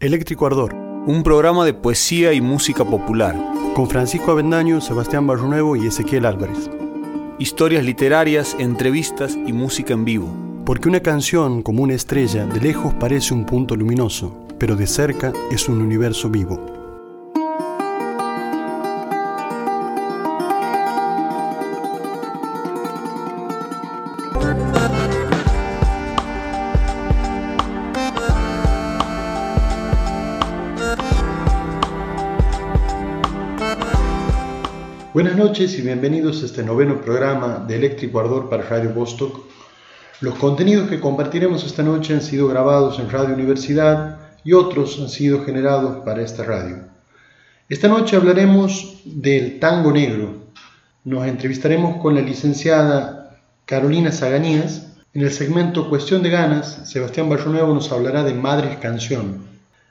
Eléctrico Ardor, un programa de poesía y música popular. con Francisco Avendaño, Sebastián Barrunuevo y Ezequiel Álvarez. Historias literarias, entrevistas y música en vivo. Porque una canción, como una estrella, de lejos parece un punto luminoso, pero de cerca es un universo vivo. Noches y bienvenidos a este noveno programa de Eléctrico Ardor para Radio Vostok. Los contenidos que compartiremos esta noche han sido grabados en Radio Universidad y otros han sido generados para esta radio. Esta noche hablaremos del tango negro. Nos entrevistaremos con la licenciada Carolina Zaganías. En el segmento Cuestión de Ganas, Sebastián Barronuevo nos hablará de Madres Canción.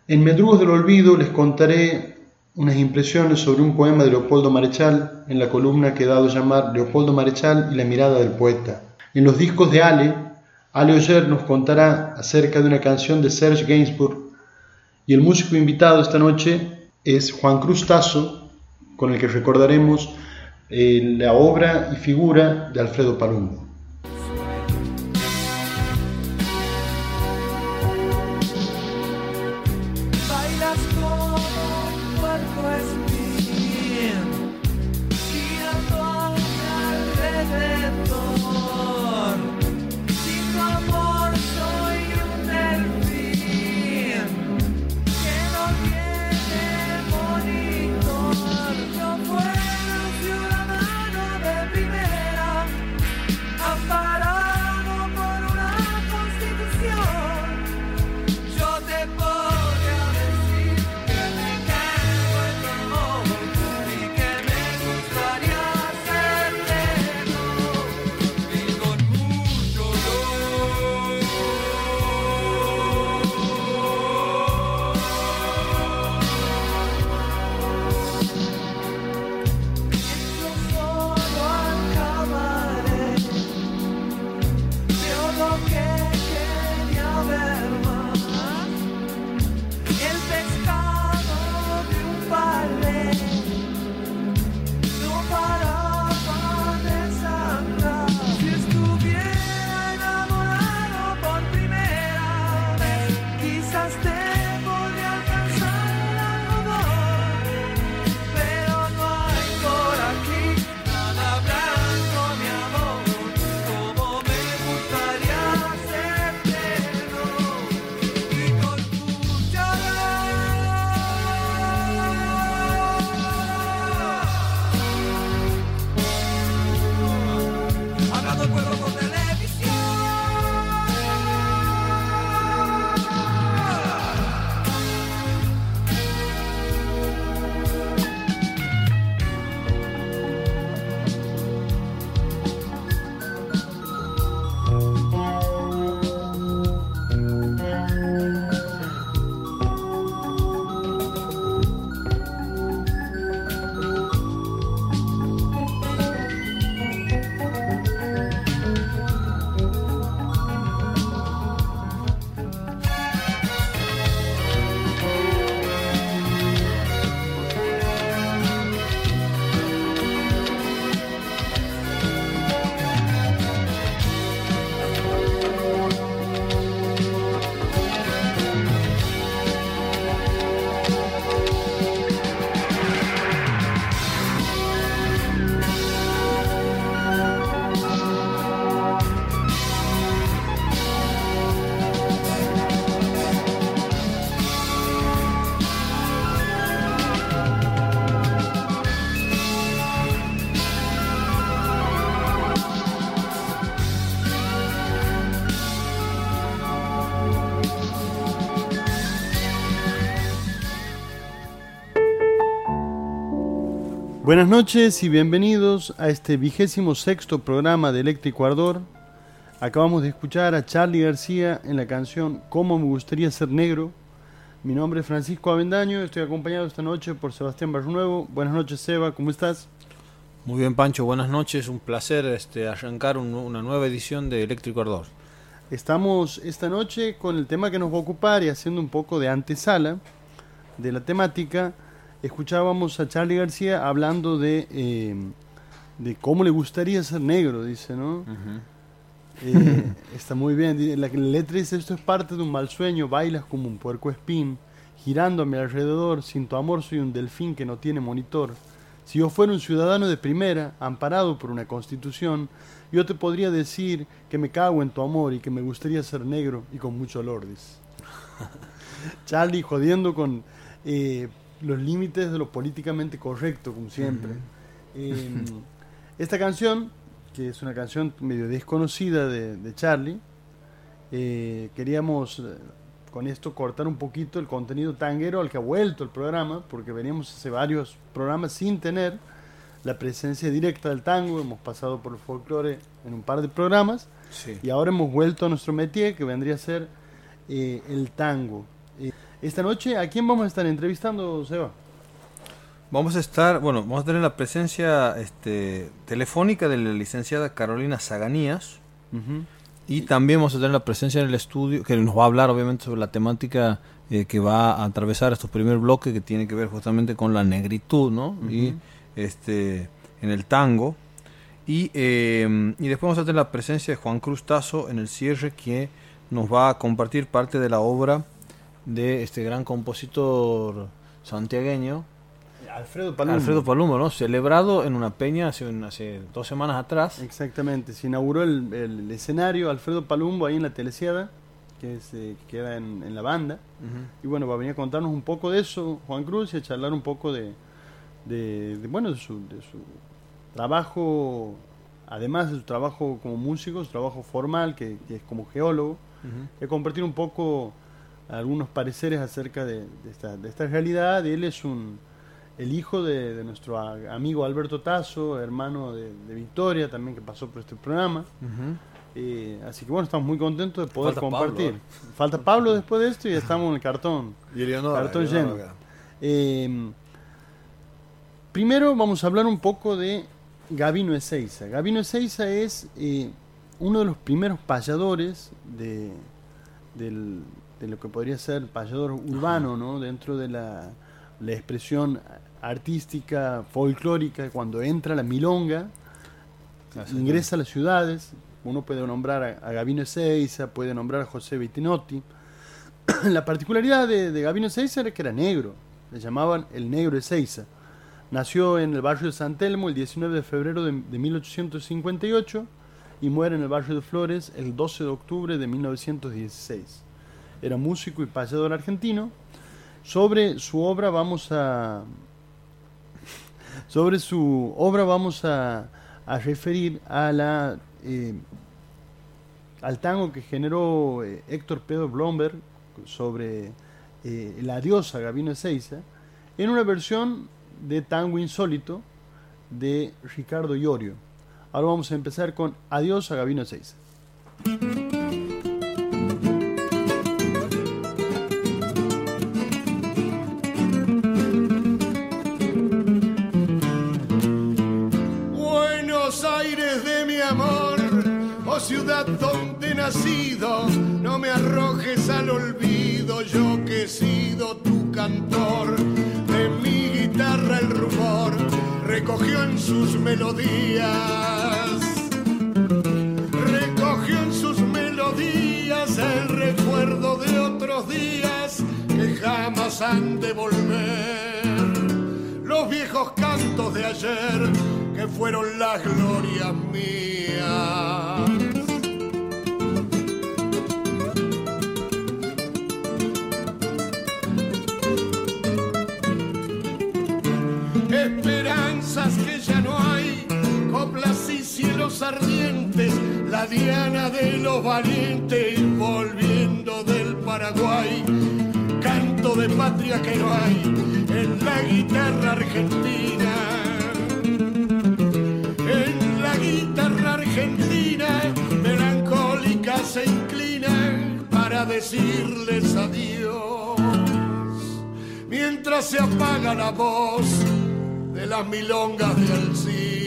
En Medrugos del Olvido les contaré unas impresiones sobre un poema de Leopoldo Marechal en la columna que he dado a llamar Leopoldo Marechal y la mirada del poeta. En los discos de Ale, Ale Oyer nos contará acerca de una canción de Serge Gainsbourg y el músico invitado esta noche es Juan Cruz Tazo, con el que recordaremos eh, la obra y figura de Alfredo Palumbo. Buenas noches y bienvenidos a este vigésimo sexto programa de Eléctrico Ardor. Acabamos de escuchar a Charlie García en la canción Cómo me gustaría ser negro. Mi nombre es Francisco Avendaño, estoy acompañado esta noche por Sebastián Barrunuevo. Buenas noches, Seba, ¿cómo estás? Muy bien, Pancho, buenas noches. Un placer este, arrancar un- una nueva edición de Eléctrico Ardor. Estamos esta noche con el tema que nos va a ocupar y haciendo un poco de antesala de la temática. Escuchábamos a Charlie García hablando de, eh, de cómo le gustaría ser negro, dice, ¿no? Eh, está muy bien. La letra dice, esto es parte de un mal sueño, bailas como un puerco espín, girando a mi alrededor, sin tu amor soy un delfín que no tiene monitor. Si yo fuera un ciudadano de primera, amparado por una constitución, yo te podría decir que me cago en tu amor y que me gustaría ser negro y con mucho olor, dice. Charlie jodiendo con eh, los límites de lo políticamente correcto, como siempre. Eh, esta canción, que es una canción medio desconocida de, de Charlie, eh, queríamos eh, con esto cortar un poquito el contenido tanguero al que ha vuelto el programa, porque veníamos hace varios programas sin tener la presencia directa del tango, hemos pasado por el folclore en un par de programas, Sí. y ahora hemos vuelto a nuestro métier, que vendría a ser eh, el tango. Eh, esta noche, ¿a quién vamos a estar entrevistando, Seba? Vamos a estar, bueno, vamos a tener la presencia este, telefónica de la licenciada Carolina Zaganías y también vamos a tener la presencia en el estudio, que nos va a hablar obviamente sobre la temática eh, que va a atravesar estos primer bloque que tiene que ver justamente con la negritud, ¿no? Y este en el tango. Y, eh, y después vamos a tener la presencia de Juan Cruz Tazo en el cierre que nos va a compartir parte de la obra de este gran compositor santiagueño, Alfredo Palumbo. Alfredo Palumbo, ¿no? Celebrado en una peña hace, un- hace dos semanas atrás. Exactamente, se inauguró el, el escenario Alfredo Palumbo ahí en la Telesiada, que se queda en, en la banda. Y bueno, va a venir a contarnos un poco de eso, Juan Cruz, y a charlar un poco de, de, de, bueno, de su, de su trabajo, además de su trabajo como músico, su trabajo formal, que, que es como geólogo, y a compartir un poco algunos pareceres acerca de, de esta, de esta realidad. Él es un, el hijo de, de nuestro amigo Alberto Tazo, hermano de, de Victoria, también que pasó por este programa. Eh, así que bueno, estamos muy contentos de poder Falta compartir. Pablo, Falta Pablo después de esto y estamos en el cartón. Y Eleonora, Cartón Eleonora lleno. Eh, primero vamos a hablar un poco de Gabino Ezeiza. Gabino Ezeiza es eh, uno de los primeros payadores de, del- de lo que podría ser payador urbano, ¿no? dentro de la, la expresión artística, folclórica, cuando entra la milonga, ingresa a las ciudades. Uno puede nombrar a, a Gabino Ezeiza, puede nombrar a José Vitinotti. la particularidad de, de Gabino Ezeiza era que era negro, le llamaban el negro Ezeiza. Nació en el barrio de San Telmo el 19 de febrero de, de 1858 y muere en el barrio de Flores el 12 de octubre de 1916. Era músico y payador argentino. Sobre su obra vamos a sobre su obra vamos a, a referir a la eh, al tango que generó eh, Héctor Pedro Blomberg sobre eh, la diosa Gabino Ezeiza en una versión de tango insólito de Ricardo Iorio. Ahora vamos a empezar con Adiós a Gabino Ezeiza. Ciudad donde he nacido, no me arrojes al olvido, yo que he sido tu cantor, de mi guitarra el rumor recogió en sus melodías, recogió en sus melodías el recuerdo de otros días que jamás han de volver. Los viejos cantos de ayer que fueron las glorias mías. Esperanzas que ya no hay, coplas y cielos ardientes, la diana de los valientes volviendo del Paraguay canto de patria que no hay en la guitarra argentina. En la guitarra argentina, melancólica se inclina para decirles adiós. Mientras se apaga la voz de las milongas de Alcina.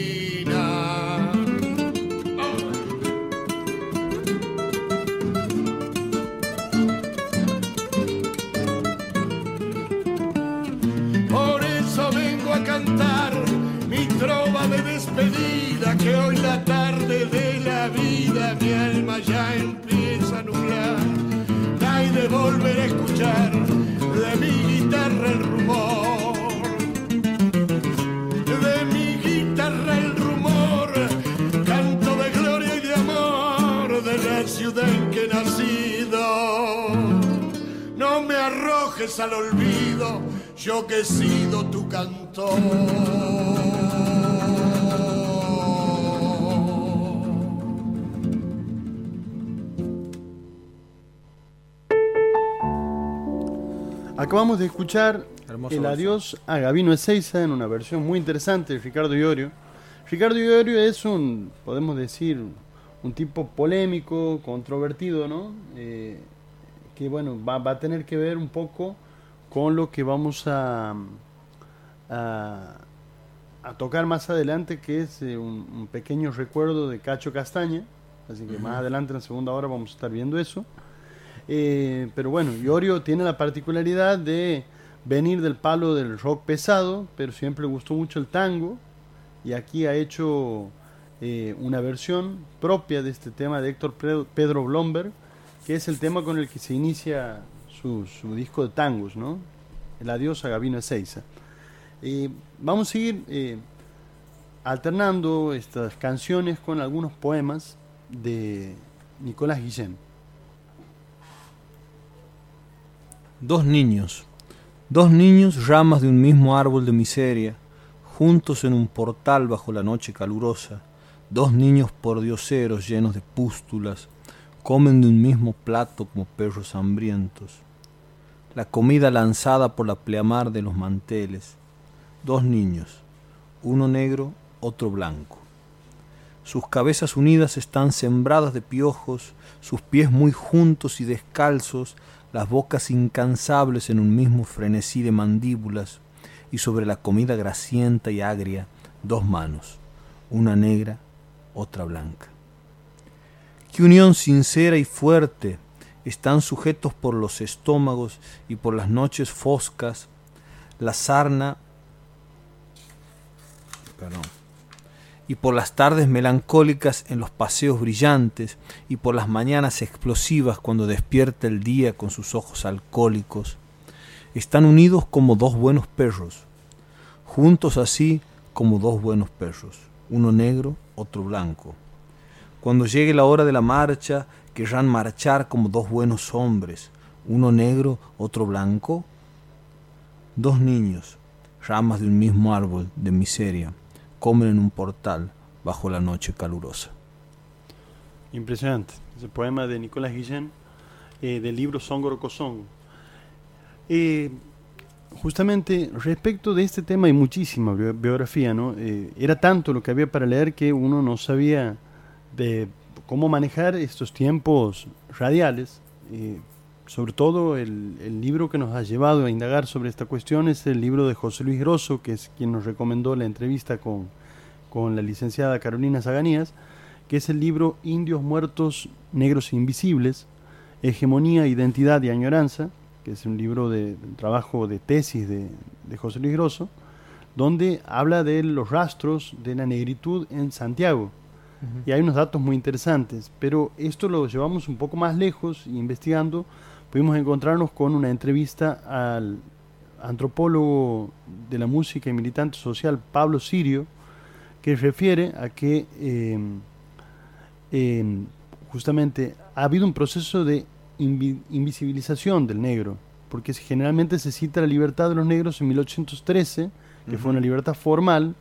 Arrojes al olvido, yo que he sido tu cantor. Acabamos de escuchar el adiós a Gabino Ezeiza en una versión muy interesante de Ricardo Iorio. Ricardo Iorio es un, podemos decir, un tipo polémico, controvertido, ¿no? Eh, que bueno, va, va a tener que ver un poco con lo que vamos a, a, a tocar más adelante, que es eh, un, un pequeño recuerdo de Cacho Castaña. Así que más adelante en la segunda hora vamos a estar viendo eso. Eh, pero bueno, Iorio tiene la particularidad de venir del palo del rock pesado, pero siempre le gustó mucho el tango. Y aquí ha hecho eh, una versión propia de este tema de Héctor Pedro Blomberg, que es el tema con el que se inicia su, disco de tangos, ¿no? El adiós a Gabino Ezeiza. Eh, vamos a seguir eh, alternando estas canciones con algunos poemas de Nicolás Guillén. Dos niños, dos niños ramas de un mismo árbol de miseria, juntos en un portal bajo la noche calurosa, dos niños pordioseros llenos de pústulas, comen de un mismo plato como perros hambrientos. La comida lanzada por la pleamar de los manteles, dos niños, uno negro, otro blanco. Sus cabezas unidas están sembradas de piojos, sus pies muy juntos y descalzos, las bocas incansables en un mismo frenesí de mandíbulas, y sobre la comida grasienta y agria dos manos, una negra, otra blanca. Qué unión sincera y fuerte, están sujetos por los estómagos y por las noches foscas, la sarna, y por las tardes melancólicas en los paseos brillantes, y por las mañanas explosivas cuando despierta el día con sus ojos alcohólicos. Están unidos como dos buenos perros, juntos así como dos buenos perros, uno negro, otro blanco. Cuando llegue la hora de la marcha, querrán marchar como dos buenos hombres, uno negro, otro blanco. Dos niños, ramas de un mismo árbol de miseria, comen en un portal bajo la noche calurosa. Impresionante. Ese poema de Nicolás Guillén eh, del libro Songoro Cosón. Eh, justamente respecto de este tema hay muchísima bi- biografía, ¿no? Eh, era tanto lo que había para leer que uno no sabía de cómo manejar estos tiempos radiales. Eh, sobre todo el, el libro que nos ha llevado a indagar sobre esta cuestión es el libro de José Luis Grosso, que es quien nos recomendó la entrevista con, con la licenciada Carolina Zaganías, que es el libro Indios Muertos, Negros e Invisibles, Hegemonía, Identidad y Añoranza, que es un libro de, trabajo de tesis de, de José Luis Grosso, donde habla de los rastros de la negritud en Santiago. Y hay unos datos muy interesantes, pero esto lo llevamos un poco más lejos y investigando pudimos encontrarnos con una entrevista al antropólogo de la música y militante social Pablo Sirio, que refiere a que eh, eh, justamente ha habido un proceso de invi- invisibilización del negro, porque generalmente se cita la libertad de los negros en 1813, que fue una libertad formal,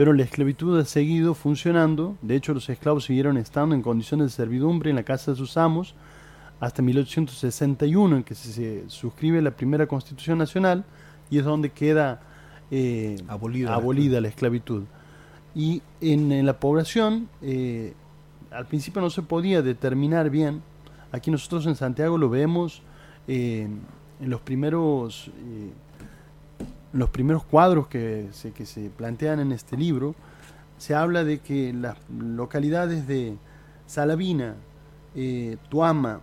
pero la esclavitud ha seguido funcionando, de hecho los esclavos siguieron estando en condiciones de servidumbre en la casa de sus amos, hasta 1861 en que se, suscribe la primera constitución nacional y es donde queda eh, Abolida la abolida la esclavitud. Y en, en la población, eh, al principio no se podía determinar bien, aquí nosotros en Santiago lo vemos eh, en los primeros, los primeros cuadros que se, que se plantean en este libro, se habla de que las localidades de Salavina, eh, Tuama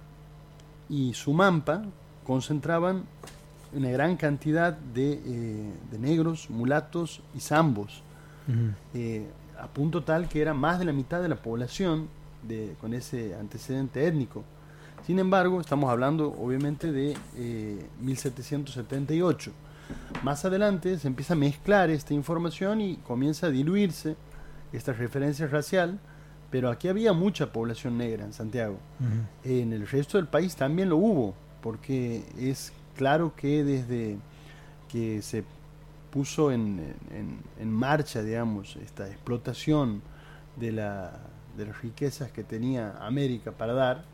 y Sumampa concentraban una gran cantidad de, eh, de negros, mulatos y zambos, eh, a punto tal que era más de la mitad de la población de, con ese antecedente étnico. Sin embargo, estamos hablando obviamente de eh, 1778. Más adelante se empieza a mezclar esta información y comienza a diluirse esta referencia racial, pero aquí había mucha población negra en Santiago. En el resto del país también lo hubo, porque es claro que desde que se puso en, en- en marcha, digamos, esta explotación de, la, de las riquezas que tenía América para dar,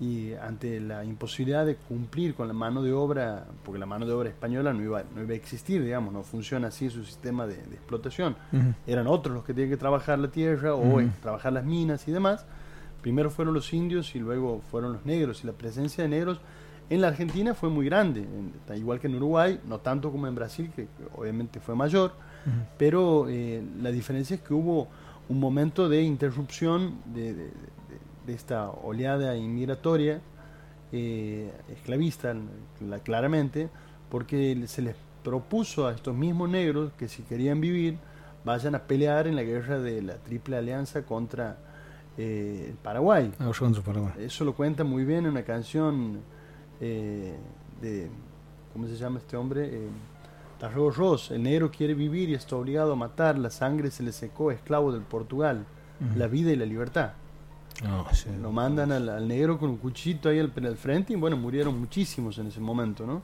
y ante la imposibilidad de cumplir con la mano de obra, porque la mano de obra española no iba, no iba a existir, digamos, no funciona así su sistema de, de explotación. Eran otros los que tenían que trabajar la tierra o eh, trabajar las minas y demás. Primero fueron los indios y luego fueron los negros. Y la presencia de negros en la Argentina fue muy grande, en- igual que en Uruguay, no tanto como en Brasil, que, que obviamente fue mayor, pero eh, la diferencia es que hubo un momento de interrupción de, de- de- esta oleada inmigratoria eh, esclavista, la- claramente, porque se les propuso a estos mismos negros que si querían vivir, vayan a pelear en la guerra de la Triple Alianza contra eh, el Paraguay. Ah, Paraguay. Eso lo cuenta muy bien en una canción eh, de. ¿Cómo se llama este hombre? Eh, Tarrego Ross. El negro quiere vivir y está obligado a matar. La sangre se le secó, esclavo del Portugal. La vida y la libertad. Sí. Lo mandan al, al negro con un cuchillito ahí al, al frente y bueno, murieron muchísimos en ese momento, ¿no?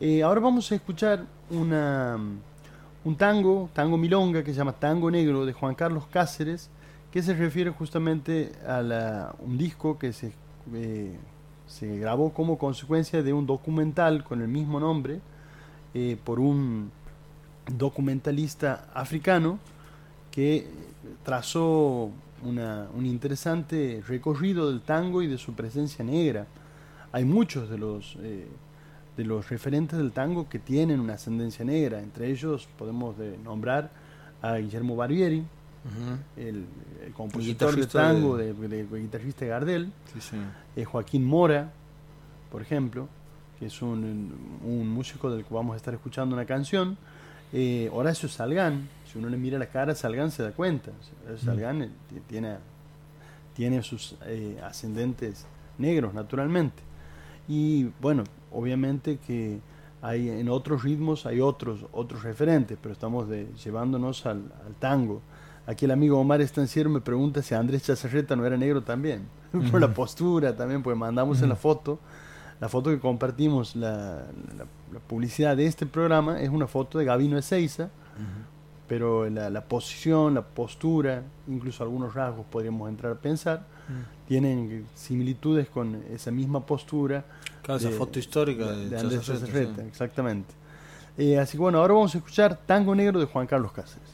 Eh, ahora vamos a escuchar una, un tango, tango milonga, que se llama Tango Negro, de Juan Carlos Cáceres, que se refiere justamente a la- un disco que se, eh, se grabó como consecuencia de un documental con el mismo nombre eh, por un documentalista africano que trazó una- un interesante recorrido del tango y de su presencia negra. Hay muchos de los, eh, de los referentes del tango que tienen una ascendencia negra, entre ellos podemos de- nombrar a Guillermo Barbieri, el, el compositor de tango, de- de, guitarrista de Gardel, Sí, sí. eh, Joaquín Mora, por ejemplo, que es un, un músico del que vamos a estar escuchando una canción. Eh, Horacio Salgán, si uno le mira la cara a Salgán se da cuenta. Salgán eh, tiene, tiene sus eh, ascendentes negros, naturalmente. Y bueno, obviamente que hay en otros ritmos hay otros otros referentes, pero estamos de- llevándonos al, al tango. Aquí el amigo Omar Estanciero me pregunta si Andrés Chazarreta no era negro también, por la postura también, pues mandamos en la foto, la foto que compartimos, la, la- la publicidad de este programa es una foto de Gabino Ezeiza, pero la, la posición, la postura, incluso algunos rasgos podríamos entrar a pensar, tienen similitudes con esa misma postura Claro, esa de- foto histórica de, de, de Andrés Chazarreta, Chazarreta, sí. exactamente. Eh, así que bueno, ahora vamos a escuchar Tango Negro de Juan Carlos Cáceres.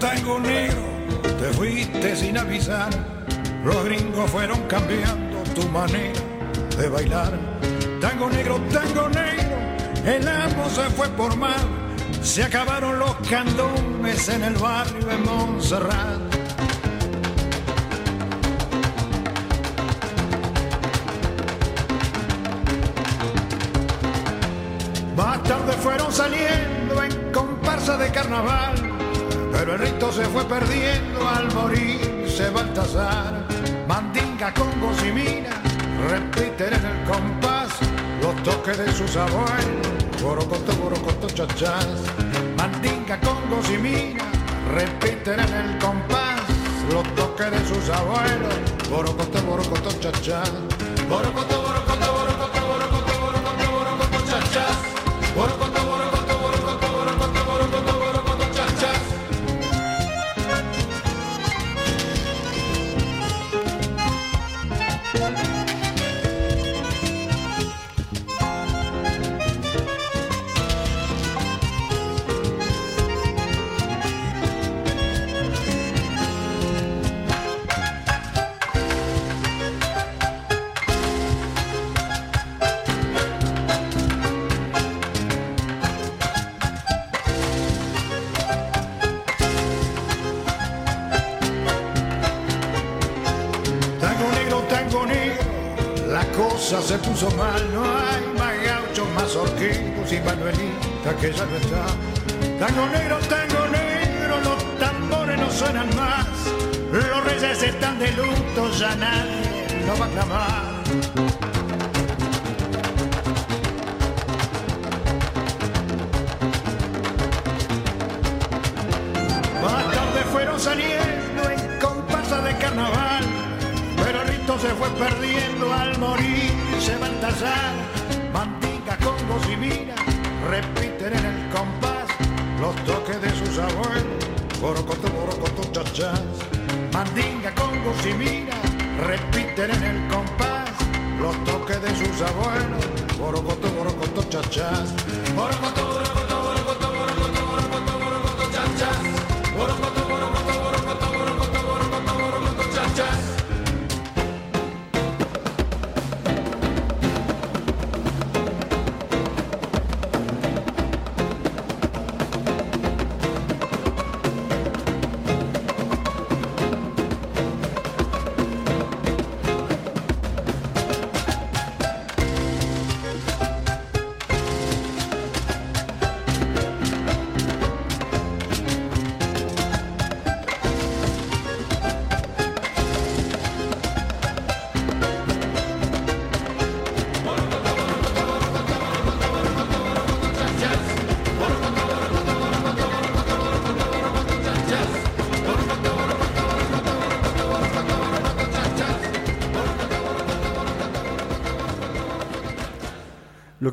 Tango negro, te fuiste sin avisar. Los gringos fueron cambiando tu manera de bailar. Tango negro, tango negro, el amo se fue por mar. Se acabaron los candones en el barrio de Montserrat. Más tarde fueron saliendo en comparsa de carnaval, el rito se fue perdiendo al morirse Baltasar. Mandinga, congos y minas repiten en el compás los toques de sus abuelos. Borocoto, borocoto, chachás. Mandinga, congos y minas repiten en el compás los toques de sus abuelos. Borocoto, borocoto, borocoto, borocoto,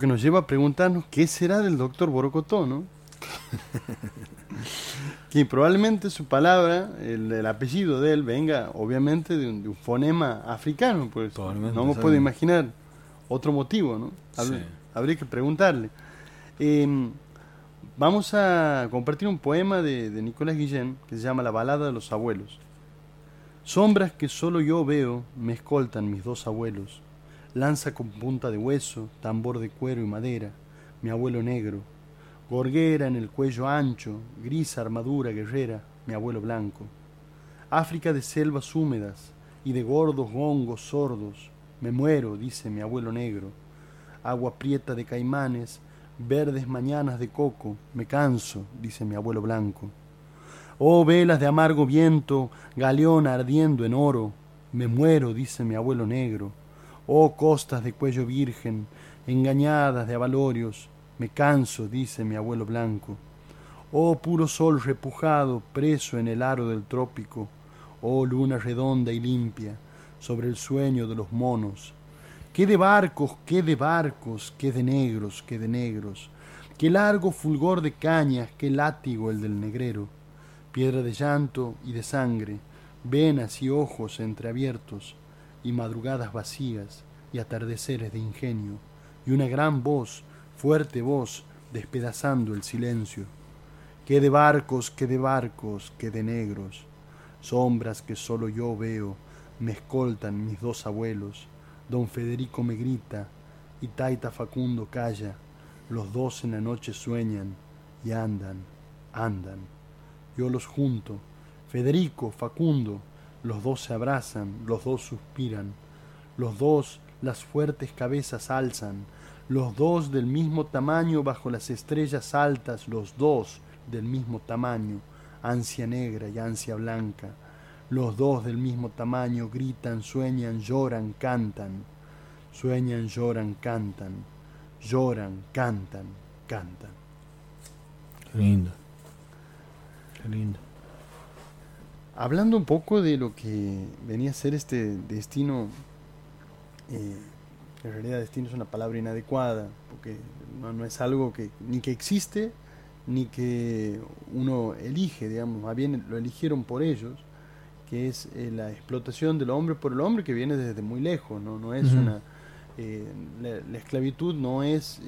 que nos lleva a preguntarnos qué será del doctor Borocotó, ¿no? que probablemente su palabra, el, el apellido de él, venga obviamente de un, de un fonema africano, pues no me puedo imaginar otro motivo, ¿no? Sí. Habría que preguntarle. Eh, vamos a compartir un poema de, de Nicolás Guillén que se llama La balada de los abuelos. Sombras que solo yo veo me escoltan mis dos abuelos. Lanza con punta de hueso, tambor de cuero y madera, mi abuelo negro. Gorguera en el cuello ancho, gris armadura guerrera, mi abuelo blanco. África de selvas húmedas y de gordos gongos sordos, me muero, dice mi abuelo negro. Agua prieta de caimanes, verdes mañanas de coco, me canso, dice mi abuelo blanco. Oh velas de amargo viento, galeón ardiendo en oro, me muero, dice mi abuelo negro. Oh costas de cuello virgen, engañadas de avalorios, me canso, dice mi abuelo blanco. Oh puro sol repujado, preso en el aro del trópico, oh luna redonda y limpia, sobre el sueño de los monos. Qué de barcos, qué de barcos, qué de negros, qué de negros, qué largo fulgor de cañas, qué látigo el del negrero piedra de llanto y de sangre, venas y ojos entreabiertos, y madrugadas vacías, y atardeceres de ingenio, y una gran voz, fuerte voz, despedazando el silencio. Qué de barcos, qué de barcos, qué de negros, sombras que solo yo veo, me escoltan mis dos abuelos, don Federico me grita, y Taita Facundo calla, los dos en la noche sueñan, y andan, andan yo los junto. Federico, Facundo, los dos se abrazan, los dos suspiran, los dos las fuertes cabezas alzan, los dos del mismo tamaño bajo las estrellas altas, los dos del mismo tamaño, ansia negra y ansia blanca, los dos del mismo tamaño gritan, sueñan, lloran, cantan, sueñan, lloran, cantan, lloran, cantan, cantan. Qué lindo. Qué lindo. Hablando un poco de lo que venía a ser este destino, eh, en realidad destino es una palabra inadecuada, porque no, no es algo que ni que existe, ni que uno elige, digamos, más bien lo eligieron por ellos, que es eh, la explotación del hombre por el hombre que viene desde muy lejos, no, no es una... eh, la, la esclavitud no es...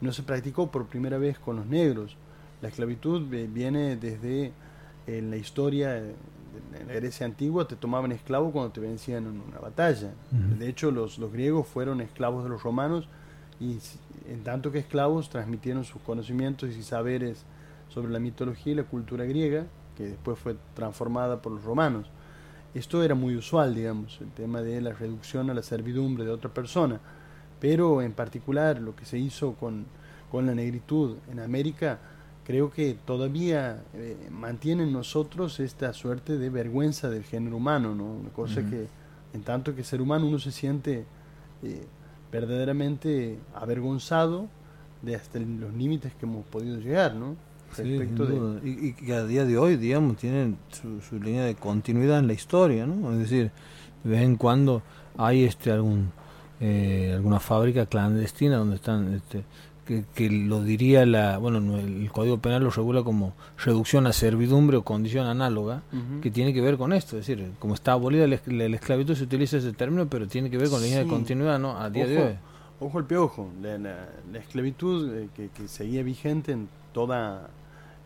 no se practicó por primera vez con los negros. La esclavitud viene desde en la historia de la Grecia antigua, te tomaban esclavo cuando te vencían en una batalla. De hecho, los, los griegos fueron esclavos de los romanos y en tanto que esclavos transmitieron sus conocimientos y saberes sobre la mitología y la cultura griega, que después fue transformada por los romanos. Esto era muy usual, digamos, el tema de la reducción a la servidumbre de otra persona. pero en particular lo que se hizo con, con la negritud en América, creo que todavía eh, mantiene en nosotros esta suerte de vergüenza del género humano, ¿no? Una cosa que, en tanto que ser humano uno se siente eh, verdaderamente avergonzado de hasta los límites que hemos podido llegar, ¿no? Sí, de... y que a día de hoy, digamos, tienen su, su línea de continuidad en la historia, ¿no? Es decir, de vez en cuando hay este algún eh, alguna fábrica clandestina donde están este, que, que lo diría la bueno no, el Código Penal lo regula como reducción a servidumbre o condición análoga que tiene que ver con esto, es decir, como está abolida la, la- la esclavitud se utiliza ese término, pero tiene que ver con la línea de continuidad, ¿no? A día de Ojo, hoy. Ojo al piojo, la, la- la esclavitud eh, que, que seguía vigente en toda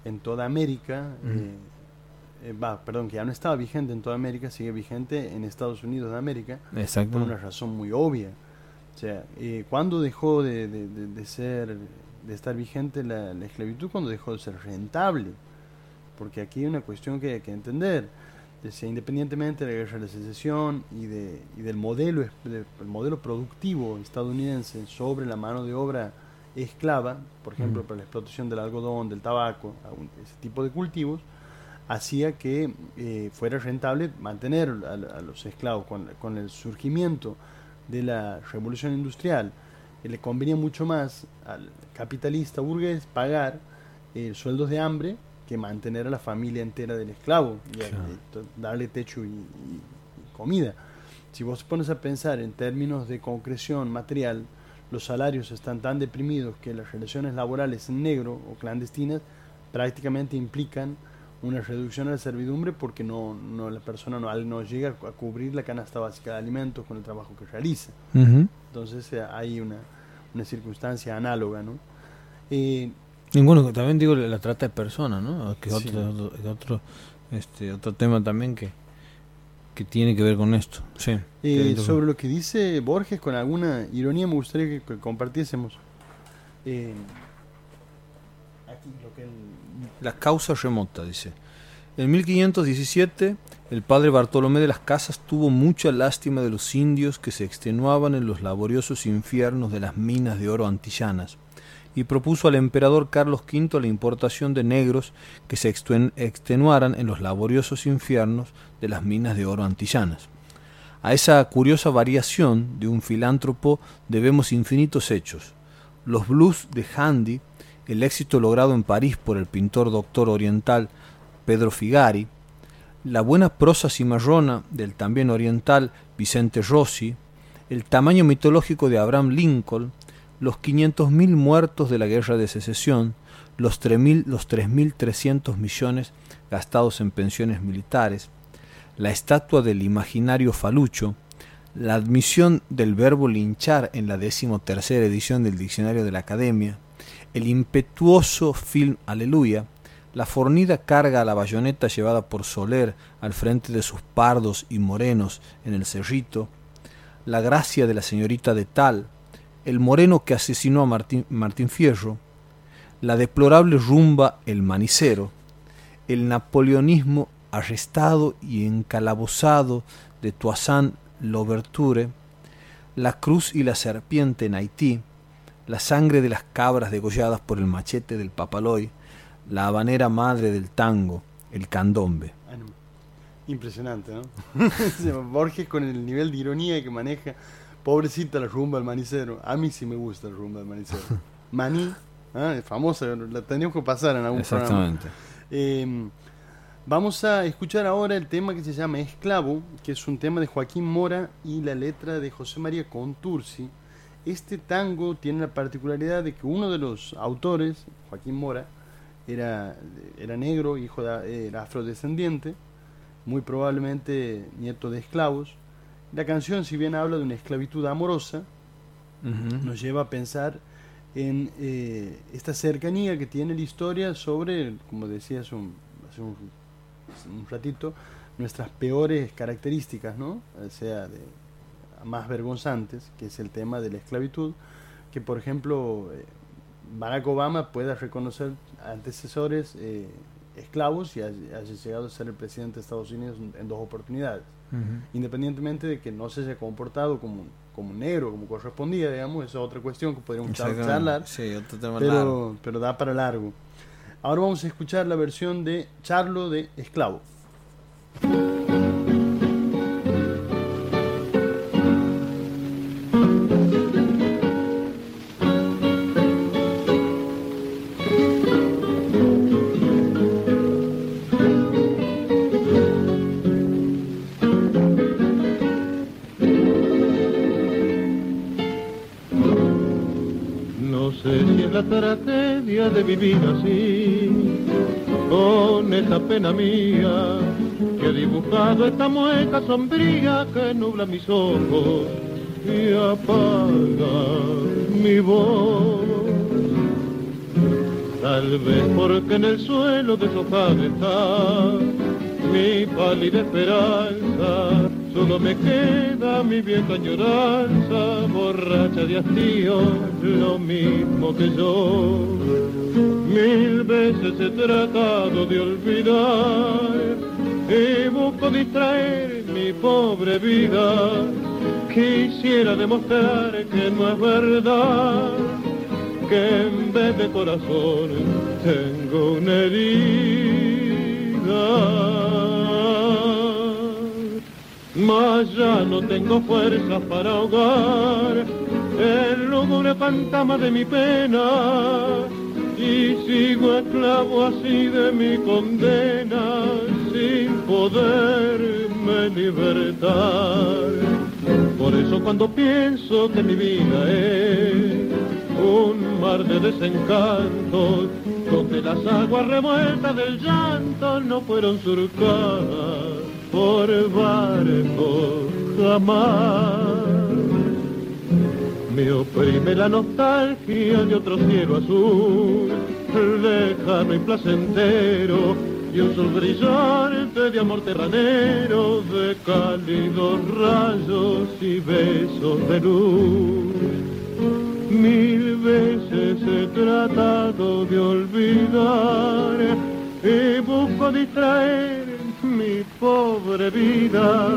en toda América, eh, eh, va, perdón, que ya no estaba vigente en toda América, sigue vigente en Estados Unidos de América Exacto. por una razón muy obvia. O sea, eh, ¿cuándo dejó de, de- de- de ser de estar vigente la, la esclavitud? Cuando dejó de ser rentable. Porque aquí hay una cuestión que hay que entender. Decía, independientemente de la guerra de la secesión y, de, y del modelo, del modelo productivo estadounidense sobre la mano de obra esclava, por ejemplo, Mm. para la explotación del algodón, del tabaco, ese tipo de cultivos, hacía que eh, fuera rentable mantener a, a los esclavos con, con el surgimiento de la revolución industrial. le convenía mucho más al capitalista burgués pagar eh, sueldos de hambre que mantener a la familia entera del esclavo y, a- darle techo y, y- comida. Si vos pones a pensar en términos de concreción material, los salarios están tan deprimidos que las relaciones laborales en negro o clandestinas prácticamente implican una reducción a la servidumbre porque no, no la persona no, no llega a cubrir la canasta básica de alimentos con el trabajo que realiza. Ujú. Entonces eh, hay una, una circunstancia análoga, ¿no? Eh, Y bueno, también digo la trata de personas, ¿no? Que es Sí. otro, otro, este, otro tema también que, que tiene que ver con esto. Sí. eh, sobre lo que dice Borges, con alguna ironía me gustaría que, que compartiésemos. Eh, aquí lo que él- La causa remota, dice. En 1517, el padre Bartolomé de las Casas tuvo mucha lástima de los indios que se extenuaban en los laboriosos infiernos de las minas de oro antillanas y propuso al emperador Carlos V la importación de negros que se extenuaran en los laboriosos infiernos de las minas de oro antillanas. A esa curiosa variación de un filántropo debemos infinitos hechos. Los blues de Handy, el éxito logrado en París por el pintor doctor oriental Pedro Figari, la buena prosa cimarrona del también oriental Vicente Rossi, el tamaño mitológico de Abraham Lincoln, los 500.000 muertos de la guerra de secesión, los 3.000 los 3.300 millones gastados en pensiones militares, la estatua del imaginario Falucho, la admisión del verbo linchar en la decimotercera edición del Diccionario de la Academia, el impetuoso film Aleluya, la fornida carga a la bayoneta llevada por Soler al frente de sus pardos y morenos en el Cerrito, la gracia de la señorita de Tal, el moreno que asesinó a Martín, Fierro, la deplorable rumba El Manicero, el napoleonismo arrestado y encalabozado de Toussaint Louverture, la cruz y la serpiente en Haití, la sangre de las cabras degolladas por el machete del papaloy, la habanera madre del tango, el candombe. Ah. Impresionante, ¿no? Borges con el nivel de ironía que maneja. Pobrecita la rumba del manicero. A mí sí me gusta la rumba del manicero. Maní, es famosa, la tenemos que pasar en algún programa. Exactamente. Eh, vamos a escuchar ahora el tema que se llama Esclavo, que es un tema de Joaquín Mora y la letra de José María Contursi. Este tango tiene la particularidad de que uno de los autores, Joaquín Mora, era, era negro, hijo de, era afrodescendiente, muy probablemente nieto de esclavos. La canción, si bien habla de una esclavitud amorosa, nos lleva a pensar en eh, esta cercanía que tiene la historia sobre, como decía hace un, hace un, ratito, nuestras peores características, ¿no? O sea, de, más vergonzantes, que es el tema de la esclavitud, que por ejemplo eh, Barack Obama pueda reconocer antecesores eh, esclavos y haya haya llegado a ser el presidente de Estados Unidos en, dos oportunidades. independientemente de que no se haya comportado como, como negro, como correspondía, digamos, esa es otra cuestión que podríamos char- charlar, Sí, tema largo. pero, pero da para largo. Ahora vamos a escuchar la versión de Charlo de Esclavo. Tragedia de vivir así, con esa pena mía, que ha dibujado esta mueca sombría que nubla mis ojos y apaga mi voz. Tal vez porque en el suelo deshojado está mi pálida esperanza, solo me queda mi vieja añoranza, borracha de hastío, lo mismo que yo. Mil veces he tratado de olvidar y busco distraer mi pobre vida. Quisiera demostrar que no es verdad que en vez de corazón tengo una herida. Mas ya no tengo fuerzas para ahogar el lúgubre fantasma de mi pena y sigo esclavo así de mi condena sin poderme libertar. Por eso cuando pienso que mi vida es un mar de desencantos, donde las aguas revueltas del llanto no fueron surcadas por barco jamás. Me oprime la nostalgia de otro cielo azul, lejano y placentero, y un sol brillante de amor terranero, de cálidos rayos y besos de luz. Mil veces he tratado de olvidar y busco distraer mi pobre vida.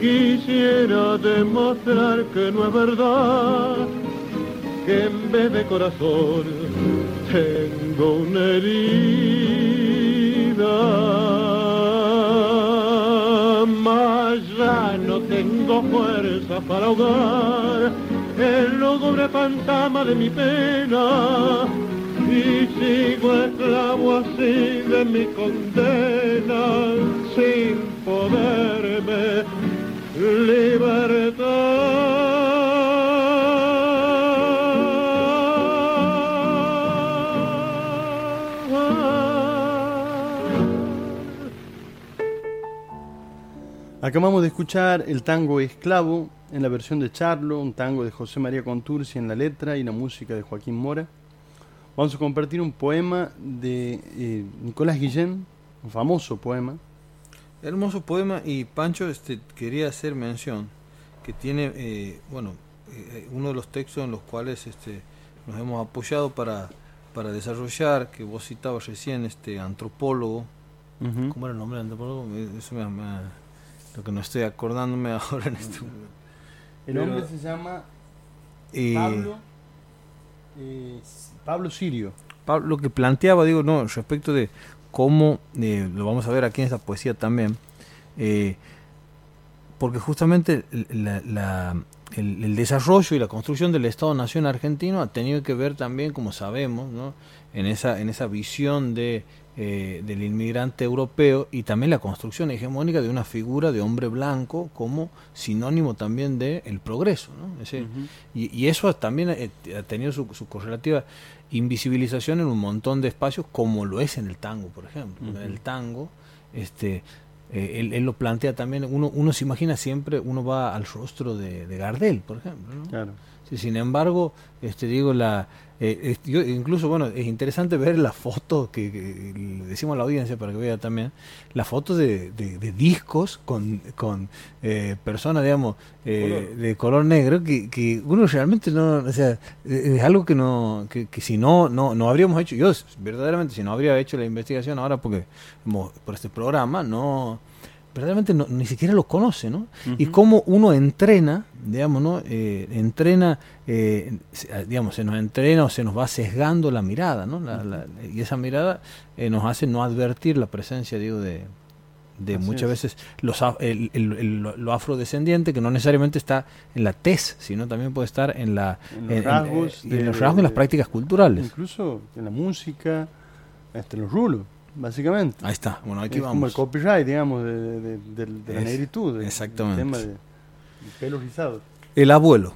Quisiera demostrar que no es verdad, que en vez de corazón tengo una herida. Mas ya no tengo fuerza para ahogar el lúgubre fantasma de mi pena y sigo esclavo así de mi condena sin poderme. Acabamos de escuchar el tango Esclavo en la versión de Charlo, un tango de José María Contursi en la letra y la música de Joaquín Mora. Vamos a compartir un poema de eh, Nicolás Guillén, un famoso poema. Hermoso poema y Pancho este, quería hacer mención que tiene, eh, bueno, eh, uno de los textos en los cuales este, nos hemos apoyado para, para desarrollar, que vos citabas recién, este antropólogo. ¿cómo era el nombre del antropólogo? Eso me, me- lo que no estoy acordándome ahora en este momento. El Pero- hombre se llama Pablo, Pablo Sirio. Pablo, lo que planteaba, digo, no, respecto de cómo, eh, lo vamos a ver aquí en esta poesía también, eh, porque justamente el, la- la- el- el desarrollo y la construcción del Estado-Nación argentino ha tenido que ver también, como sabemos, ¿no? en, esa, en esa visión de, eh, del inmigrante europeo y también la construcción hegemónica de una figura de hombre blanco como sinónimo también del el progreso. ¿no? Y, y eso también ha tenido su, su correlativa invisibilización en un montón de espacios, como lo es en el tango, por ejemplo. En el tango, este, eh, él, él lo plantea también, uno, uno se imagina siempre, uno va al rostro de, de Gardel, por ejemplo. ¿no? Claro. Sí, sin embargo, este digo la eh, yo incluso bueno es interesante ver la foto que, que le decimos a la audiencia para que vea también la foto de, de- de discos con, con eh, personas digamos eh, de color negro que, que uno realmente no o sea eh, es algo que no que, que si no no no habríamos hecho yo verdaderamente si no habría hecho la investigación ahora porque por este programa no verdaderamente no- ni siquiera lo conoce, ¿no? Y cómo uno entrena, digamos, ¿no? Eh, entrena, eh, ah, digamos, se nos entrena o se nos va sesgando la mirada, ¿no? La- la- y esa mirada eh, nos hace no advertir la presencia, digo, de, de muchas es. veces los, el, el- el- lo- afrodescendiente, que no necesariamente está en la tez, sino también puede estar en, la, En los rasgos en, de- los rasgos y las prácticas culturales. Incluso en la música, hasta en los rulos, básicamente. Ahí está, bueno, aquí es como el vamos. copyright, digamos, de, de- de- de la Es- negritud. exactamente. El tema de, de pelo rizado. El abuelo,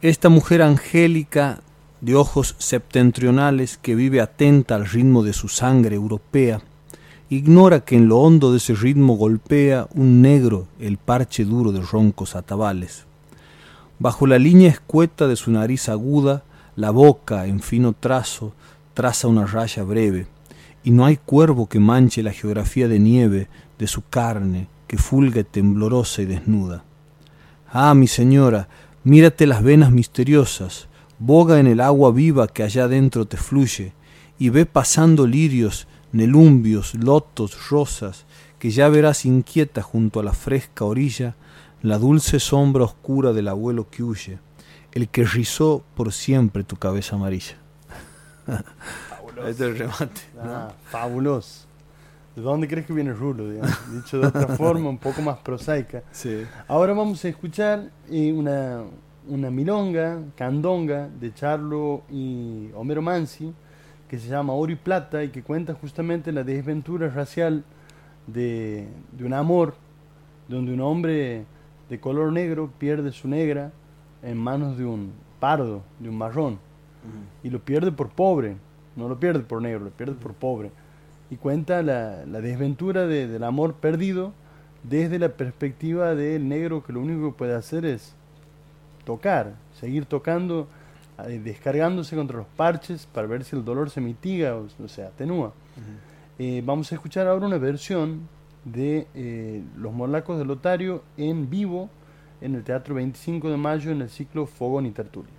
esta mujer angélica de ojos septentrionales que vive atenta al ritmo de su sangre europea, ignora que en lo hondo de ese ritmo golpea un negro el parche duro de roncos atabales. Bajo la línea escueta de su nariz aguda, la boca en fino trazo traza una raya breve, y no hay cuervo que manche la geografía de nieve de su carne que fulga temblorosa y desnuda. Ah, mi señora, mírate las venas misteriosas, boga en el agua viva que allá dentro te fluye, y ve pasando lirios, nelumbios, lotos, rosas, que ya verás inquieta junto a la fresca orilla la dulce sombra oscura del abuelo que huye, el que rizó por siempre tu cabeza amarilla. Este es el remate. Ah, fabuloso. ¿De dónde crees que viene rulo? digamos? Dicho de otra forma, un poco más prosaica. Sí. Ahora vamos a escuchar eh, una, una milonga, candonga, de Charlo y Homero Mansi, que se llama Oro y Plata y que cuenta justamente la desventura racial de, de un amor, donde un hombre de color negro pierde su negra en manos de un pardo, de un marrón, y lo pierde por pobre, no lo pierde por negro, lo pierde por pobre. Y cuenta la, la desventura de- del amor perdido desde la perspectiva del negro que lo único que puede hacer es tocar, seguir tocando, eh, descargándose contra los parches para ver si el dolor se mitiga o, o se atenúa. Eh, vamos a escuchar ahora una versión de eh, Los Morlacos de Lotario en vivo en el Teatro 25 de Mayo en el ciclo Fogón y Tertulia.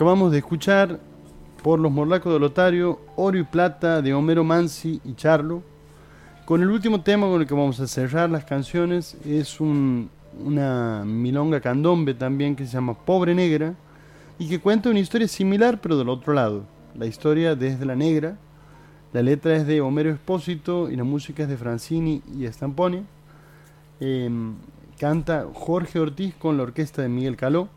Acabamos de escuchar por los morlacos de Lotario, Oro y Plata de Homero Mansi y Charlo. Con el último tema con el que vamos a cerrar las canciones es un- una milonga candombe también que se llama Pobre Negra y que cuenta una historia similar pero del otro lado. La historia desde la negra, la letra es de Homero Espósito y la música es de Francini y Stampone. Em, canta Jorge Ortiz con la orquesta de Miguel Caló.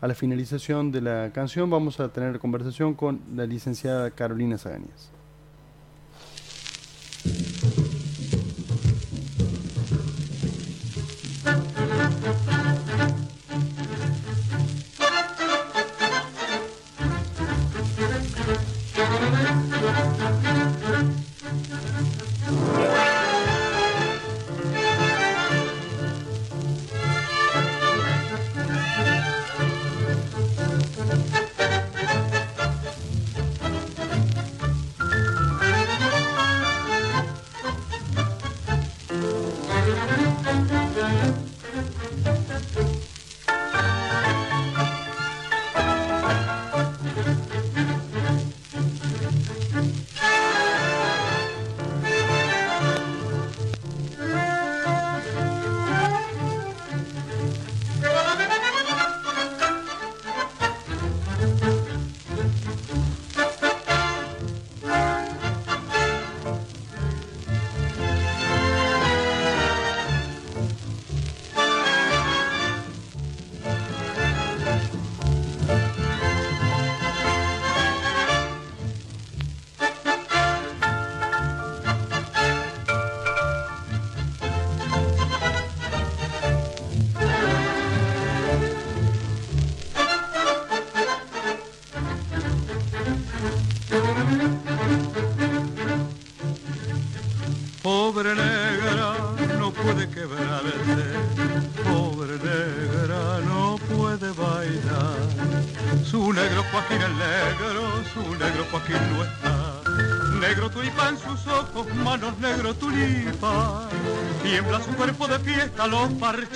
A la finalización de la canción vamos a tener conversación con la licenciada Carolina Saganías.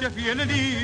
Los parches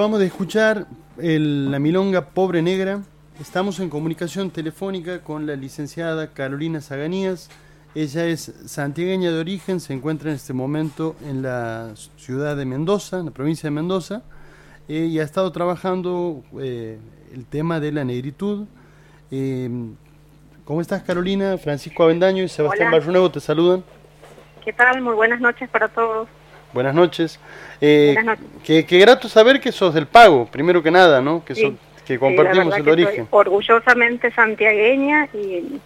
Acabamos de escuchar el- la milonga Pobre Negra. Estamos en comunicación telefónica con la licenciada Carolina Saganías. Ella es santiagueña de origen, se encuentra en este momento en la ciudad de Mendoza, en la provincia de Mendoza, eh, y ha estado trabajando eh, el tema de la negritud. Eh, ¿Cómo estás, Carolina? Francisco Avendaño y Sebastián. Barrunego te saludan. ¿Qué tal? Muy buenas noches para todos. Buenas noches. Eh, Buenas noches. Qué, qué grato saber que sos del pago, primero que nada, ¿no? Que, Sí, que compartimos el que origen. orgullosamente santiagueña y,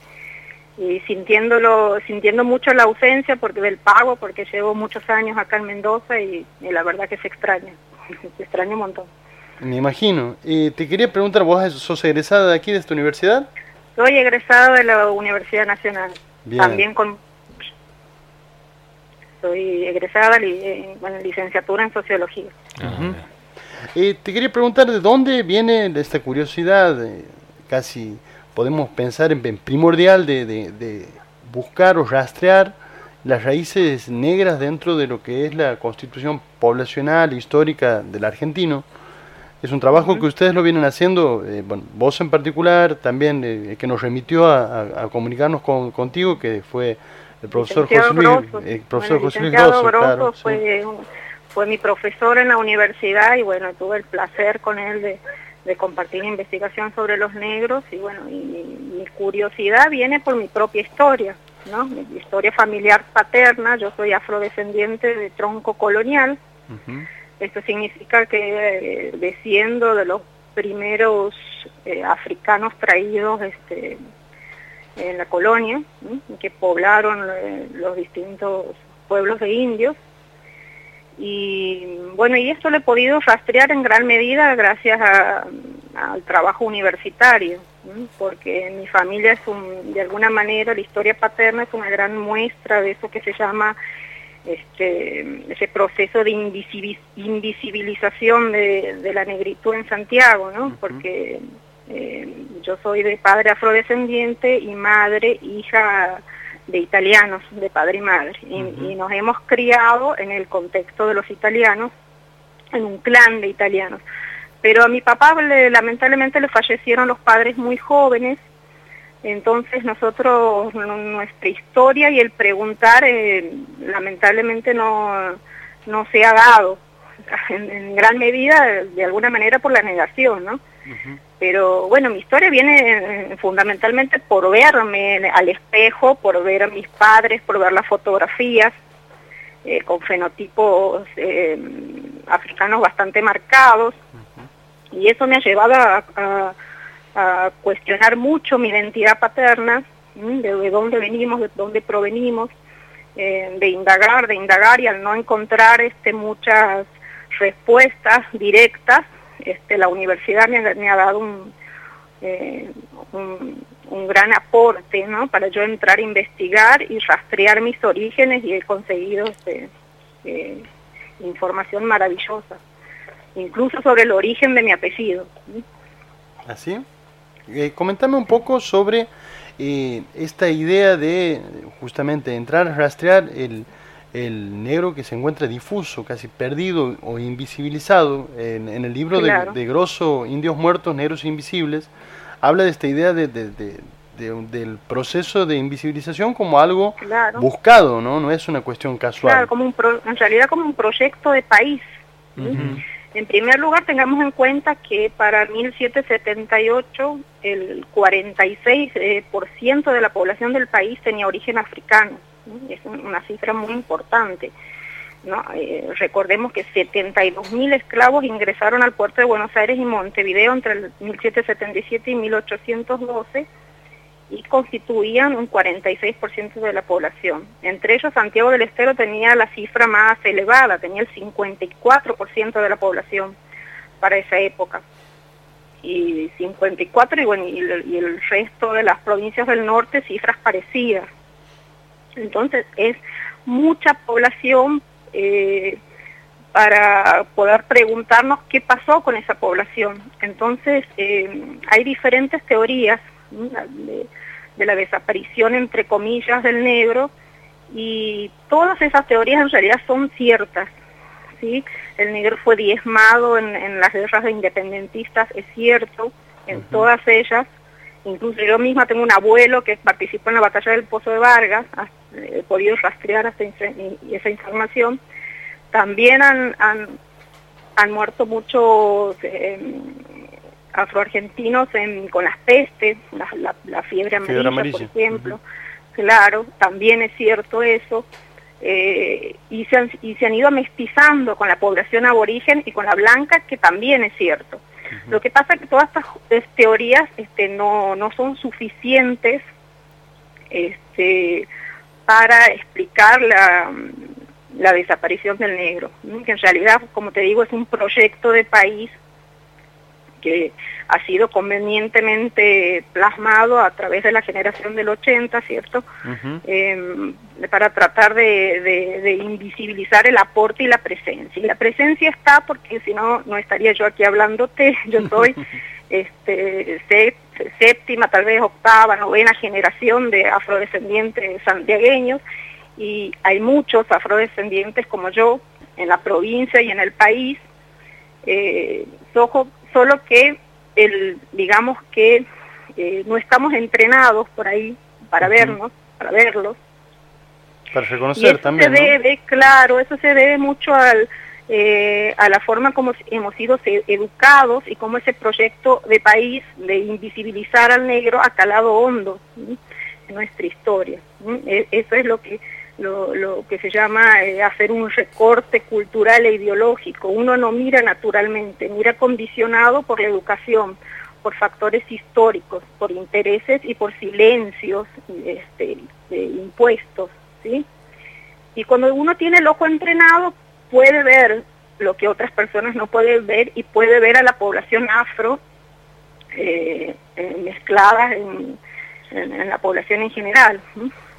y sintiéndolo, sintiendo mucho la ausencia porque del pago, porque llevo muchos años acá en Mendoza y, y la verdad que se extraña, se extraña un montón. Me imagino. Eh, te quería preguntar, ¿vos sos egresada de aquí, de esta universidad? Soy egresado de la Universidad Nacional, Bien. también con... Soy egresada li- eh, con licenciatura en Sociología. Ujú. Eh, te quería preguntar de dónde viene esta curiosidad, eh, casi podemos pensar en, en primordial, de, de- de buscar o rastrear las raíces negras dentro de lo que es la constitución poblacional e histórica del argentino. Es un trabajo que ustedes lo vienen haciendo, eh, bueno, vos en particular, también eh, que nos remitió a, a- a comunicarnos con, contigo, que fue el profesor José Luis, el profesor Bueno, José Luis licenciado Grosso, Grosso claro. fue, mi profesor en la universidad y bueno, tuve el placer con él de, de compartir investigación sobre los negros y bueno, y mi, mi curiosidad viene por mi propia historia, ¿no? Mi historia familiar paterna, yo soy afrodescendiente de tronco colonial, Ujú. esto significa que eh, desciendo de los primeros eh, africanos traídos este, en la colonia, que poblaron eh, los distintos pueblos de indios. Y bueno, y esto lo he podido rastrear en gran medida gracias a- al trabajo universitario, ¿no? porque mi familia es un, de alguna manera la historia paterna es una gran muestra de eso que se llama este, ese proceso de invisibi- invisibilización de, de la negritud en Santiago, ¿no? Porque eh, yo soy de padre afrodescendiente y madre, hija de italianos, de padre y madre. Y, y nos hemos criado en el contexto de los italianos, en un clan de italianos. Pero a mi papá le- lamentablemente le fallecieron los padres muy jóvenes, entonces nosotros, nu- nuestra historia y el preguntar eh, lamentablemente no, no se ha dado, en, en gran medida de alguna manera por la negación, ¿no? Pero bueno, mi historia viene fundamentalmente por verme al espejo, por ver a mis padres, por ver las fotografías eh, con fenotipos eh, africanos bastante marcados. Y eso me ha llevado a, a- a cuestionar mucho mi identidad paterna, de dónde venimos, de dónde provenimos, eh, de indagar, de indagar y al no encontrar este, muchas respuestas directas, este, la universidad me ha, me ha dado un, eh, un, un gran aporte ¿no? para yo entrar a investigar y rastrear mis orígenes y he conseguido este, eh, información maravillosa, incluso sobre el origen de mi apellido. ¿Así? Eh, comentame un poco sobre eh, esta idea de justamente entrar a rastrear el, el negro que se encuentra difuso, casi perdido o invisibilizado. En, en el libro de- Claro. de, Grosso, Indios Muertos, Negros Invisibles, habla de esta idea de, de- de- de- del proceso de invisibilización como algo Claro. buscado, ¿no? No es una cuestión casual. Claro, como un pro- en realidad como un proyecto de país. En primer lugar, tengamos en cuenta que para 1778 el 46% eh, por ciento de la población del país tenía origen africano. Es un- una cifra muy importante. ¿no? Eh, recordemos que 72.000 esclavos ingresaron al puerto de Buenos Aires y Montevideo entre el 1777 y 1812 y constituían un 46% de la población. Entre ellos, Santiago del Estero tenía la cifra más elevada, tenía el 54% de la población para esa época. Y 54, y bueno, y el resto de las provincias del norte, cifras parecidas. Entonces, es mucha población eh, para poder preguntarnos qué pasó con esa población. Entonces, eh, hay diferentes teorías de, de la desaparición, entre comillas, del negro, y todas esas teorías en realidad son ciertas. ¿sí? El negro fue diezmado en, en las guerras de independentistas, es cierto, en todas ellas. Incluso yo misma tengo un abuelo que participó en la batalla del Pozo de Vargas, has- he podido rastrear hasta esa información. También han, han, han muerto muchos eh, afroargentinos en- con las pestes, la, la- la fiebre amarilla, Fiebre amarilla. por ejemplo. Claro, también es cierto eso. Eh, y, se han, y se han ido mestizando con la población aborigen y con la blanca, que también es cierto. Lo que pasa es que todas estas eh, teorías este, no, no son suficientes este, para explicar la, la desaparición del negro, que en realidad, como te digo, es un proyecto de país que ha sido convenientemente plasmado a través de la generación del 80, ¿cierto? Eh, para tratar de, de- de invisibilizar el aporte y la presencia. Y la presencia está porque si no, no estaría yo aquí hablándote. Yo soy este, sé- séptima, tal vez octava, novena generación de afrodescendientes santiagueños y hay muchos afrodescendientes como yo en la provincia y en el país. eh, sojo- solo que el, digamos que eh, no estamos entrenados por ahí para vernos, para verlos. Para Y reconocer eso también, se ¿no? debe, claro, eso se debe mucho al, eh, a la forma como hemos sido educados y cómo ese proyecto de país de invisibilizar al negro ha calado hondo ¿sí? en nuestra historia. ¿sí? E- Eso es lo que lo, lo que se llama eh, hacer un recorte cultural e ideológico. Uno no mira naturalmente, mira condicionado por la educación, por factores históricos, por intereses y por silencios este, impuestos, ¿sí? Y cuando uno tiene el ojo entrenado, puede ver lo que otras personas no pueden ver y puede ver a la población afro eh, eh, mezclada en, la población en general.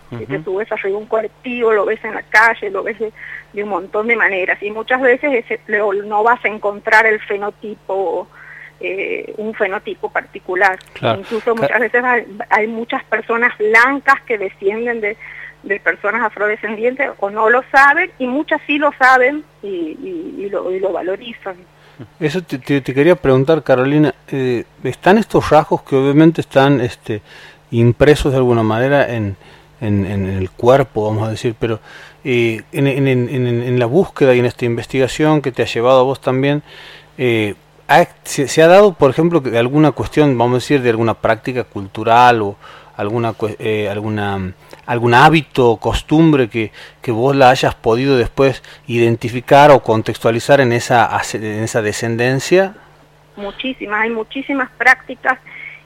Si te subes arriba un colectivo, lo ves en la calle, lo ves de, de un montón de maneras. Y muchas veces ese- lo- no vas a encontrar el fenotipo, eh, un fenotipo particular. Claro. Incluso muchas veces hay, hay muchas personas blancas que descienden de, de personas afrodescendientes o no lo saben y muchas sí lo saben y, y- y lo, y lo valorizan. Eso te, te- te quería preguntar, Carolina. eh, ¿Están estos rasgos que obviamente están este, impresos de alguna manera en, en- el cuerpo, vamos a decir, pero eh, en, en- en- la búsqueda y en esta investigación que te ha llevado a vos también, eh, se, ha dado, por ejemplo, que alguna cuestión, vamos a decir, de alguna práctica cultural o alguna, eh, alguna algún hábito o costumbre que, que vos la hayas podido después identificar o contextualizar en esa, en esa descendencia? muchísimas, hay muchísimas prácticas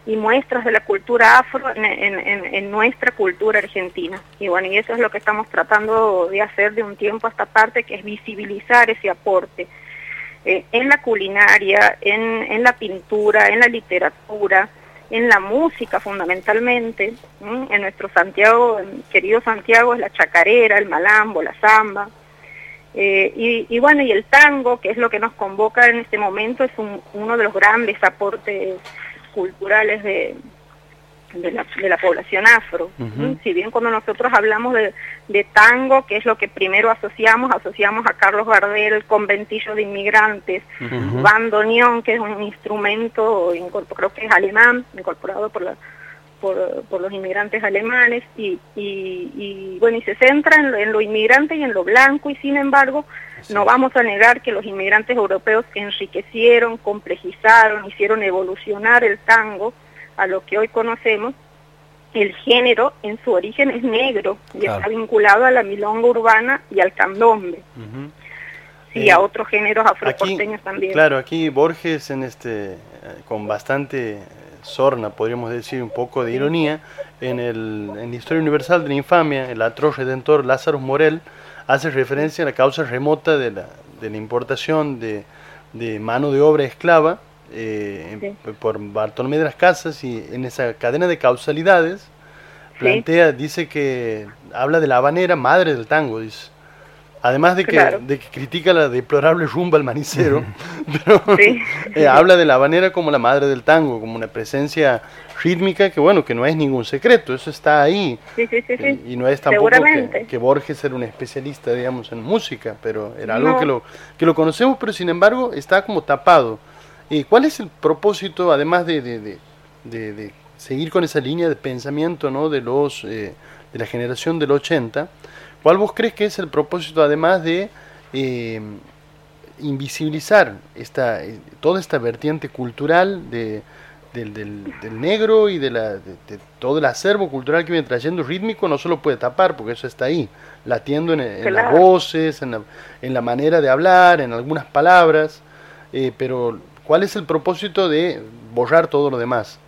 y muestras de la cultura afro en, en- en- nuestra cultura argentina. Y bueno, y eso es lo que estamos tratando de hacer de un tiempo a esta parte, que es visibilizar ese aporte eh, en la culinaria, en, en la pintura, en la literatura, en la música fundamentalmente. En nuestro Santiago, querido Santiago, es la chacarera, el malambo, la samba. Eh, y, y bueno, y el tango, que es lo que nos convoca en este momento, es un- uno de los grandes aportes culturales de, de, la, de la población afro. Si bien cuando nosotros hablamos de, de tango, que es lo que primero asociamos, asociamos a Carlos Gardel, el conventillo de inmigrantes, bandoneón, que es un instrumento, creo que es alemán, incorporado por la por, por los inmigrantes alemanes y, y, y, bueno y se centra en lo, en lo inmigrante y en lo blanco y sin embargo no vamos a negar que los inmigrantes europeos enriquecieron, complejizaron, hicieron evolucionar el tango a lo que hoy conocemos. El género en su origen es negro y Claro. está vinculado a la milonga urbana y al candombe. Sí, Eh, a otros géneros Aquí, afroporteños también. claro, aquí Borges en este, eh, con bastante eh, sorna, podríamos decir, un poco de ironía, en, el, en la Historia Universal de la Infamia, el atroz redentor Lázaro Morel hace referencia a la causa remota de la, de la importación de, de mano de obra esclava eh, Sí. por Bartolomé de las Casas y en esa cadena de causalidades plantea, dice que habla de la habanera, madre del tango, dice. Además de que, Claro. de que critica la deplorable rumba al manicero, pero Sí. eh, habla de la habanera como la madre del tango, como una presencia rítmica que bueno, que no es ningún secreto, eso está ahí. Sí, sí, sí, sí. Y, y no es tampoco que, que Borges era un especialista, digamos, en música, pero era algo No. que, lo, que lo conocemos, pero sin embargo está como tapado. ¿Y cuál es el propósito, además de, de, de- de- de seguir con esa línea de pensamiento ¿no? de, los, eh, de la generación del 80? ¿Cuál vos crees que es el propósito, además de eh, invisibilizar esta, eh, toda esta vertiente cultural de, del, del- del negro y de, la, de, de todo el acervo cultural que viene trayendo rítmico no solo puede tapar, porque eso está ahí, latiendo en, en las voces, en la, en la manera de hablar, en algunas palabras, eh, pero ¿cuál es el propósito de borrar todo lo demás?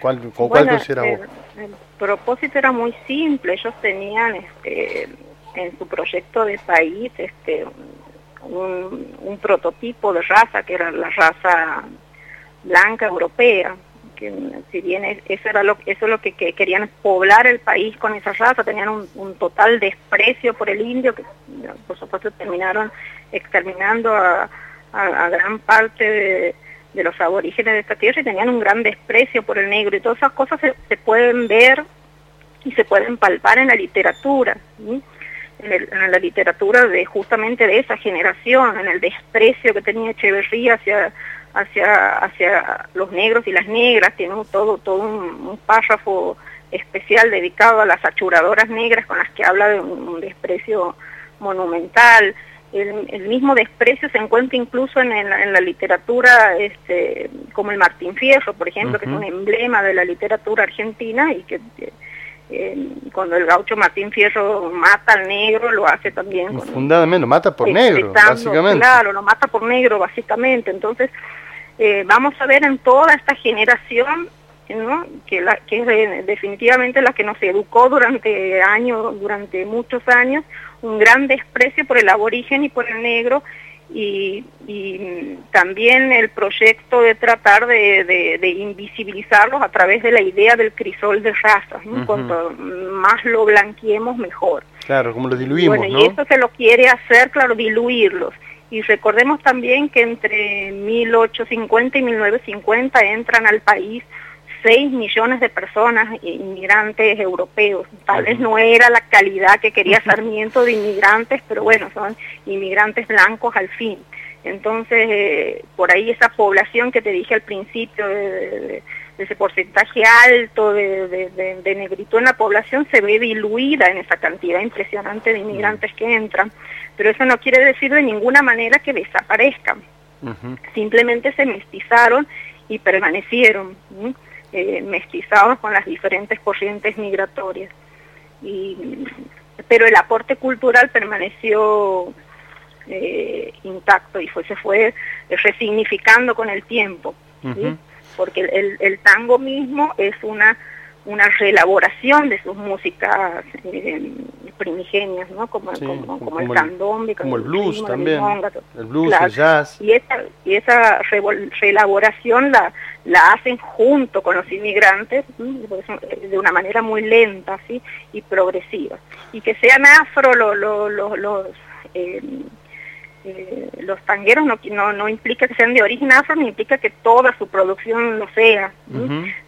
¿Cuál, con cuál el, vos? el propósito era muy simple. Ellos tenían este, en su proyecto de país este, un, prototipo de raza que era la raza blanca europea. Que si bien es- eso era lo, eso es lo que, que querían poblar el país con esa raza, tenían un, total desprecio por el indio que por supuesto terminaron exterminando a, gran parte de, los aborígenes de esta tierra y tenían un gran desprecio por el negro y todas esas cosas se, pueden ver y se pueden palpar en la literatura. En, el- en la literatura de justamente de esa generación, en el desprecio que tenía Echeverría hacia hacia hacia los negros y las negras, tiene un- todo todo un, un párrafo especial dedicado a las achuradoras negras con las que habla de un, un desprecio monumental. El, el mismo desprecio se encuentra incluso en, en la, en la literatura este, como el Martín Fierro, por ejemplo, que es un emblema de la literatura argentina y que eh, cuando el gaucho Martín Fierro mata al negro lo hace también con, Infundadamente, lo mata por negro, básicamente. Claro, lo mata por negro, básicamente. Entonces, eh, vamos a ver en toda esta generación, ¿no? que, la, que es de- definitivamente la que nos educó durante años, durante muchos años, un gran desprecio por el aborigen y por el negro, y, y, también el proyecto de tratar de, de- de invisibilizarlos a través de la idea del crisol de razas. ¿no? Cuanto más lo blanqueemos, mejor. Claro, como lo diluimos, Bueno, ¿no? y eso se lo quiere hacer, claro, diluirlos. Y recordemos también que entre 1850 y 1950 entran al país 6 millones de personas inmigrantes europeos. Tal vez no era la calidad que quería Sarmiento de inmigrantes, pero bueno, son inmigrantes blancos al fin. Entonces, eh, por ahí esa población que te dije al principio, de, de- de- de ese porcentaje alto de, de, negritud en la población, se ve diluida en esa cantidad impresionante de inmigrantes que entran. Pero eso no quiere decir de ninguna manera que desaparezcan simplemente se mestizaron y permanecieron ¿sí? Eh, mestizados con las diferentes corrientes migratorias. Y, pero el aporte cultural permaneció eh, intacto y fue, se fue resignificando con el tiempo, porque el, el- el tango mismo es una una reelaboración de sus músicas eh, primigenias, ¿no? Como, Sí, como, como como el candombe, como el blues también, el blues, Claro. el jazz. y esa, y esa reelaboración la, la hacen junto con los inmigrantes eh, de una manera muy lenta ¿sí? y progresiva. Y que sean afro lo- lo- lo- los, eh, eh, los tangueros no, no, no implica que sean de origen afro, ni implica que toda su producción lo sea.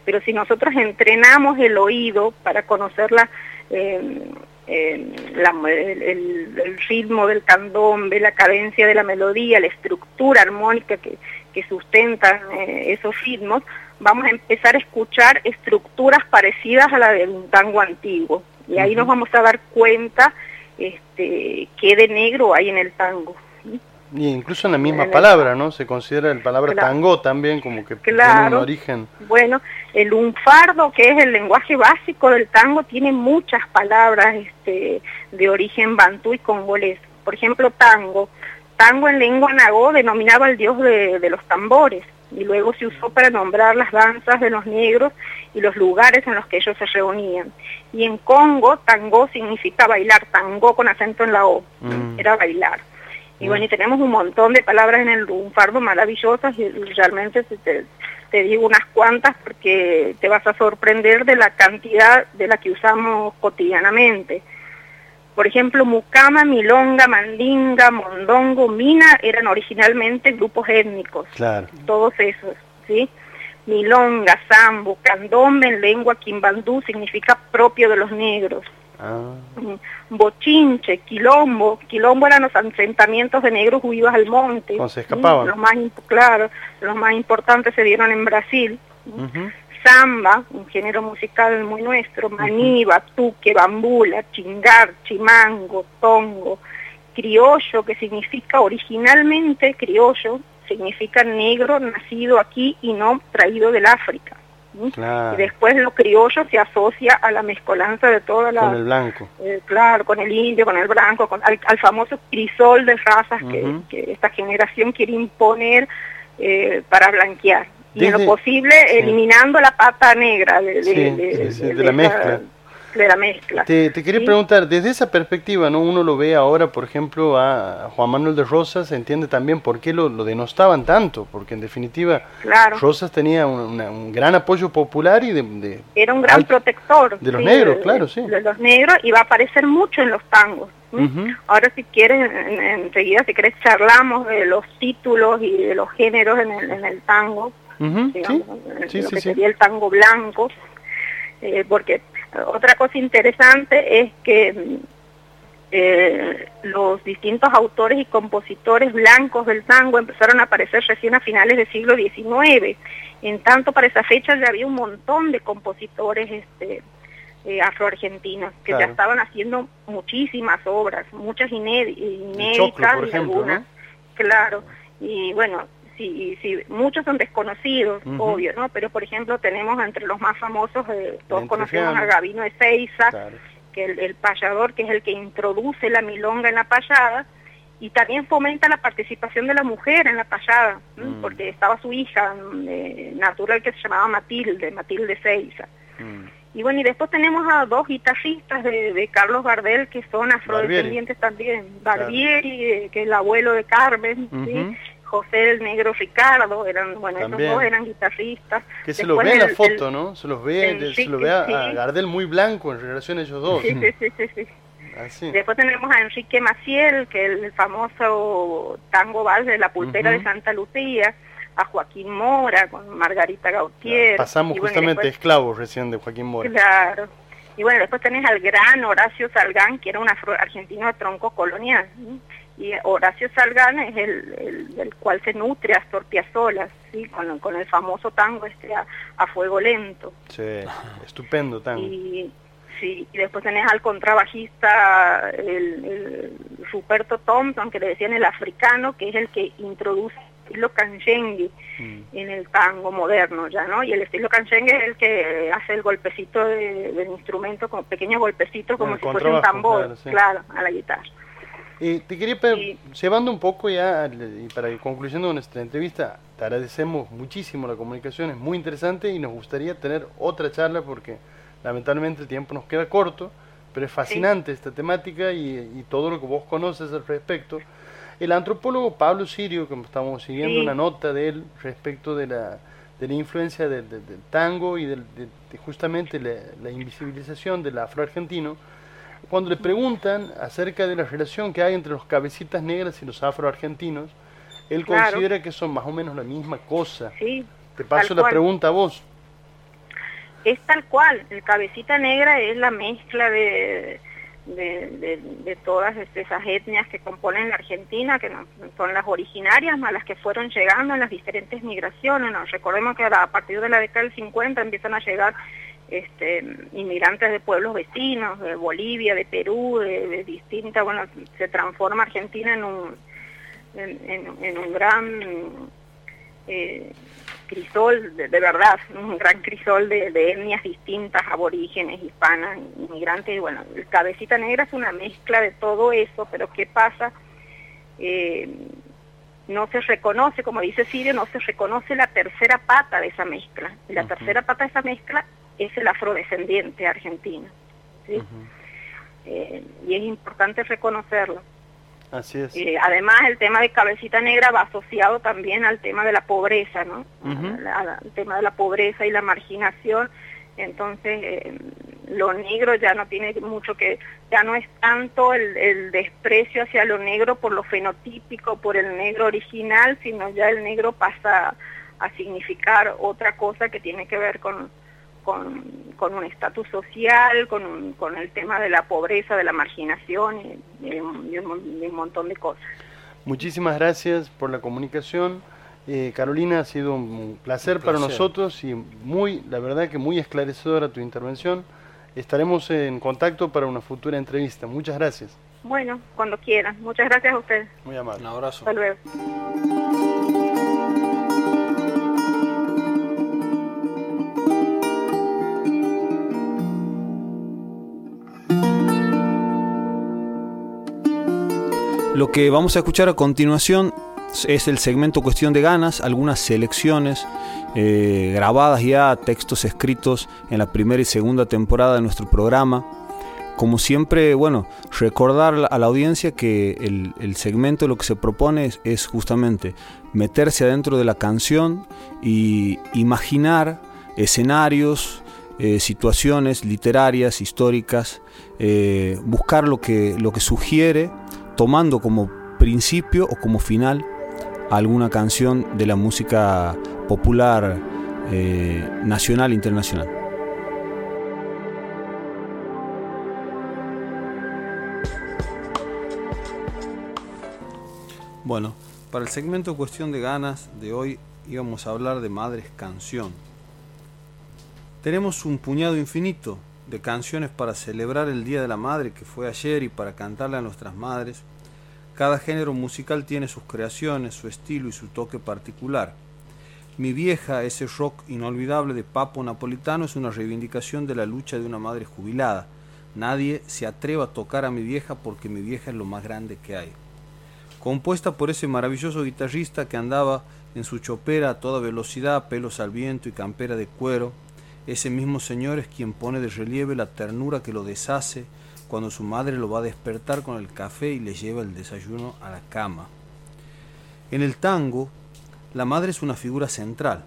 pero si nosotros entrenamos el oído para conocer la, eh, eh, la- el, el- el ritmo del candombe, la cadencia de la melodía, la estructura armónica que, que sustentan eh, esos ritmos, vamos a empezar a escuchar estructuras parecidas a la de un tango antiguo. Y ahí nos vamos a dar cuenta este, qué de negro hay en el tango. ¿sí? Y incluso en la misma En el- palabra, ¿no? Se considera el palabra Claro. tango también como que tiene Claro. un origen. Bueno, el lunfardo, que es el lenguaje básico del tango, tiene muchas palabras este, de origen bantú y congolés. Por ejemplo, tango. Tango en lengua nagó denominaba al dios de, de los tambores y luego se usó para nombrar las danzas de los negros y los lugares en los que ellos se reunían. Y en Congo, tango significa bailar, tango con acento en la O, Mm. era bailar. Y bueno, y tenemos un montón de palabras en el lunfardo maravillosas y realmente te, te digo unas cuantas porque te vas a sorprender de la cantidad de la que usamos cotidianamente. Por ejemplo, mucama, milonga, mandinga, mondongo, mina eran originalmente grupos étnicos Claro. todos esos, ¿sí? Milonga, sambo, candombe en lengua quimbandú significa propio de los negros. Ah, Mm, Bochinche, quilombo, quilombo eran los asentamientos de negros huidos al monte. ¿sí? escapaban. Los más, claro, los más importantes se dieron en Brasil. Samba, un género musical muy nuestro, maní, batuque, bambula, chingar, chimango, tongo, criollo, que significa originalmente criollo, significa negro nacido aquí y no traído del África. ¿sí? Claro. Y después lo criollo se asocia a la mezcolanza de toda la... Con el blanco. eh, claro, con el indio, con el blanco, con, al, al famoso crisol de razas que, esta generación quiere imponer eh, para blanquear. Y en lo posible sí. eliminando la pata negra de, de- Sí, de- sí, sí, de de la esa- mezcla. De la mezcla. Te, te quería preguntar, desde esa perspectiva, ¿no? Uno lo ve ahora, por ejemplo, a Juan Manuel de Rosas, entiende también por qué lo, lo denostaban tanto, porque en definitiva Claro. Rosas tenía un, una- un gran apoyo popular y de... Era un gran protector. De los negros, claro, sí. De los negros y va a aparecer mucho en los tangos. Ahora si quieres, en- en- enseguida si querés charlamos de los títulos y de los géneros en el, en el tango, Digamos, sí, lo sí, que sí. sería el tango blanco, eh, porque otra cosa interesante es que mm, eh, los distintos autores y compositores blancos del tango empezaron a aparecer recién a finales del siglo XIX. En tanto, para esa fecha ya había un montón de compositores este, eh, afroargentinos que ya estaban haciendo muchísimas obras, muchas inédi- inéditas Choclo, por y ejemplo, algunas, ¿no? claro. Y bueno, sí, sí, muchos son desconocidos, obvio, ¿no? Pero por ejemplo tenemos entre los más famosos, eh, todos conocemos a. Gabino de Seiza, Claro. que el, el payador, que es el que introduce la milonga en la payada, y también fomenta la participación de la mujer en la payada. Mm. porque estaba su hija eh, natural que se llamaba Matilde, Matilde Seiza. Mm. Y bueno, y después tenemos a dos guitarristas de, de Carlos Gardel que son afrodescendientes también. Barbieri, eh, que es el abuelo de Carmen, ¿sí? José el Negro Ricardo, eran, bueno, También. esos dos eran guitarristas. Que se los ve en la foto, el- ¿no? Se los ve, el se lo ve a. Gardel muy blanco en relación a ellos dos. Sí, sí, sí, sí, sí. Así. Después tenemos a Enrique Maciel, que es el famoso tango vals de la pulpera de Santa Lucía, a Joaquín Mora con Margarita Gautier. Pasamos bueno, justamente después- esclavos recién de Joaquín Mora. Claro. Y bueno, después tenés al gran Horacio Salgán, que era un afro-argentino de tronco colonial. ¿sí? Y Horacio Salgán es el, el- cual se nutre Astor Piazzolla, ¿sí? con, con el famoso tango este a, a fuego lento. Sí, estupendo tango. Y, sí, y después tenés al contrabajista, el, el Ruperto Thompson, que le decían el africano, que es el que introduce el estilo canyengue Mm. en el tango moderno ya, ¿no? Y el estilo canyengue es el que hace el golpecito de- del instrumento, como pequeños golpecitos, como El si fuese un tambor, claro, sí. claro, a la guitarra. Y te quería Sí. llevando un poco ya, y para ir concluyendo nuestra entrevista, te agradecemos muchísimo la comunicación, es muy interesante y nos gustaría tener otra charla porque lamentablemente el tiempo nos queda corto, pero es fascinante esta temática y, y todo lo que vos conoces al respecto. El antropólogo Pablo Sirio, que estamos siguiendo Sí. una nota de él respecto de la, de la influencia del, del- del tango y del- de, de justamente la, la invisibilización del afroargentino, cuando le preguntan acerca de la relación que hay entre los cabecitas negras y los afroargentinos, él Claro. considera que son más o menos la misma cosa. Sí, Te paso la pregunta a vos. es tal cual, el cabecita negra es la mezcla de, de, de- de todas esas etnias que componen la Argentina, que no- son las originarias, más las que fueron llegando en las diferentes migraciones. ¿no? Recordemos que a partir de la década del 50 empiezan a llegar este, inmigrantes de pueblos vecinos, de Bolivia, de Perú, de, de distintas, bueno, se transforma Argentina en un, en, en- en un gran eh, crisol, de, de verdad, un gran crisol de, de etnias distintas, aborígenes, hispanas, inmigrantes, y bueno, el cabecita negra es una mezcla de todo eso, pero ¿qué pasa? Eh, no se reconoce, como dice Sirio, no se reconoce la tercera pata de esa mezcla. Y la tercera pata de esa mezcla es el afrodescendiente argentino. ¿sí? Eh, y es importante reconocerlo. Así es. Eh, además, el tema de cabecita negra va asociado también al tema de la pobreza, ¿no? Ujú. La- la- el tema de la pobreza y la marginación. Entonces, eh, lo negro ya no tiene mucho que, ya no es tanto el, el desprecio hacia lo negro por lo fenotípico, por el negro original, sino ya el negro pasa a significar otra cosa que tiene que ver con, con, con un estatus social, con, un- con el tema de la pobreza, de la marginación y, y un, y un mon- y un montón de cosas. Muchísimas gracias por la comunicación. Eh, Carolina, ha sido un placer, Un para placer. nosotros y muy, la verdad que muy esclarecedora tu intervención. Estaremos en contacto para una futura entrevista. Muchas gracias. Bueno, cuando quieran. Muchas gracias a ustedes. Muy amable. Un abrazo. Hasta luego. Lo que vamos a escuchar a continuación es el segmento Cuestión de Ganas, algunas selecciones eh, grabadas ya, textos escritos en la primera y segunda temporada de nuestro programa. Como siempre, bueno, recordar a la audiencia que el, segmento lo que se propone es, es justamente meterse adentro de la canción y imaginar escenarios, eh, situaciones literarias, históricas, eh, buscar lo que, lo que sugiere, tomando como principio o como final alguna canción de la música popular eh, nacional e internacional. Bueno, para el segmento Cuestión de Ganas de hoy íbamos a hablar de Madres Canción. Tenemos un puñado infinito de canciones para celebrar el Día de la Madre que fue ayer y para cantarle a nuestras madres. Cada género musical tiene sus creaciones, su estilo y su toque particular. Mi vieja, ese rock inolvidable de Papo Napolitano, es una reivindicación de la lucha de una madre jubilada. Nadie se atreva a tocar a mi vieja porque mi vieja es lo más grande que hay. Compuesta por ese maravilloso guitarrista que andaba en su chopera a toda velocidad, pelos al viento y campera de cuero, ese mismo señor es quien pone de relieve la ternura que lo deshace cuando su madre lo va a despertar con el café y le lleva el desayuno a la cama. En el tango, la madre es una figura central.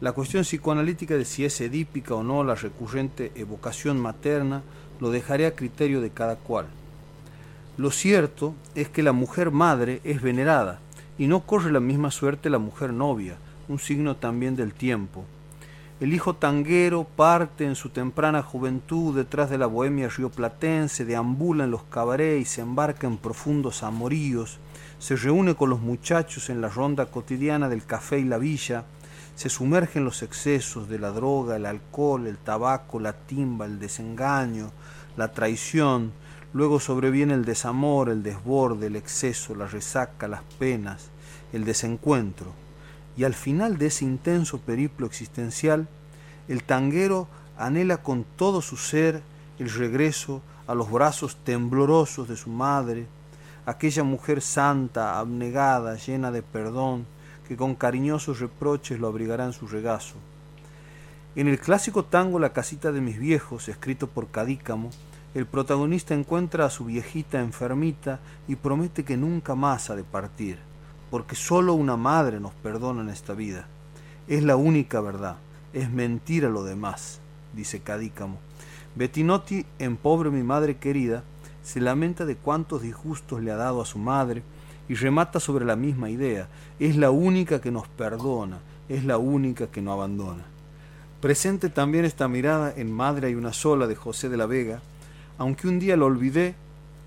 La cuestión psicoanalítica de si es edípica o no la recurrente evocación materna lo dejaré a criterio de cada cual. Lo cierto es que la mujer madre es venerada y no corre la misma suerte la mujer novia, un signo también del tiempo. El hijo tanguero parte en su temprana juventud detrás de la bohemia rioplatense, deambula en los cabarets y se embarca en profundos amoríos, se reúne con los muchachos en la ronda cotidiana del café y la villa, se sumerge en los excesos de la droga, el alcohol, el tabaco, la timba, el desengaño, la traición, luego sobreviene el desamor, el desborde, el exceso, la resaca, las penas, el desencuentro. Y al final de ese intenso periplo existencial, el tanguero anhela con todo su ser el regreso a los brazos temblorosos de su madre, aquella mujer santa, abnegada, llena de perdón, que con cariñosos reproches lo abrigará en su regazo. En el clásico tango La casita de mis viejos, escrito por Cadícamo, el protagonista encuentra a su viejita enfermita y promete que nunca más ha de partir porque sólo una madre nos perdona en esta vida. Es la única verdad, es mentira lo demás, dice Cadícamo. Bettinotti, en Pobre mi madre querida, se lamenta de cuántos disgustos le ha dado a su madre y remata sobre la misma idea. Es la única que nos perdona, es la única que no abandona. Presente también esta mirada en Madre hay una sola de José de la Vega, aunque un día lo olvidé,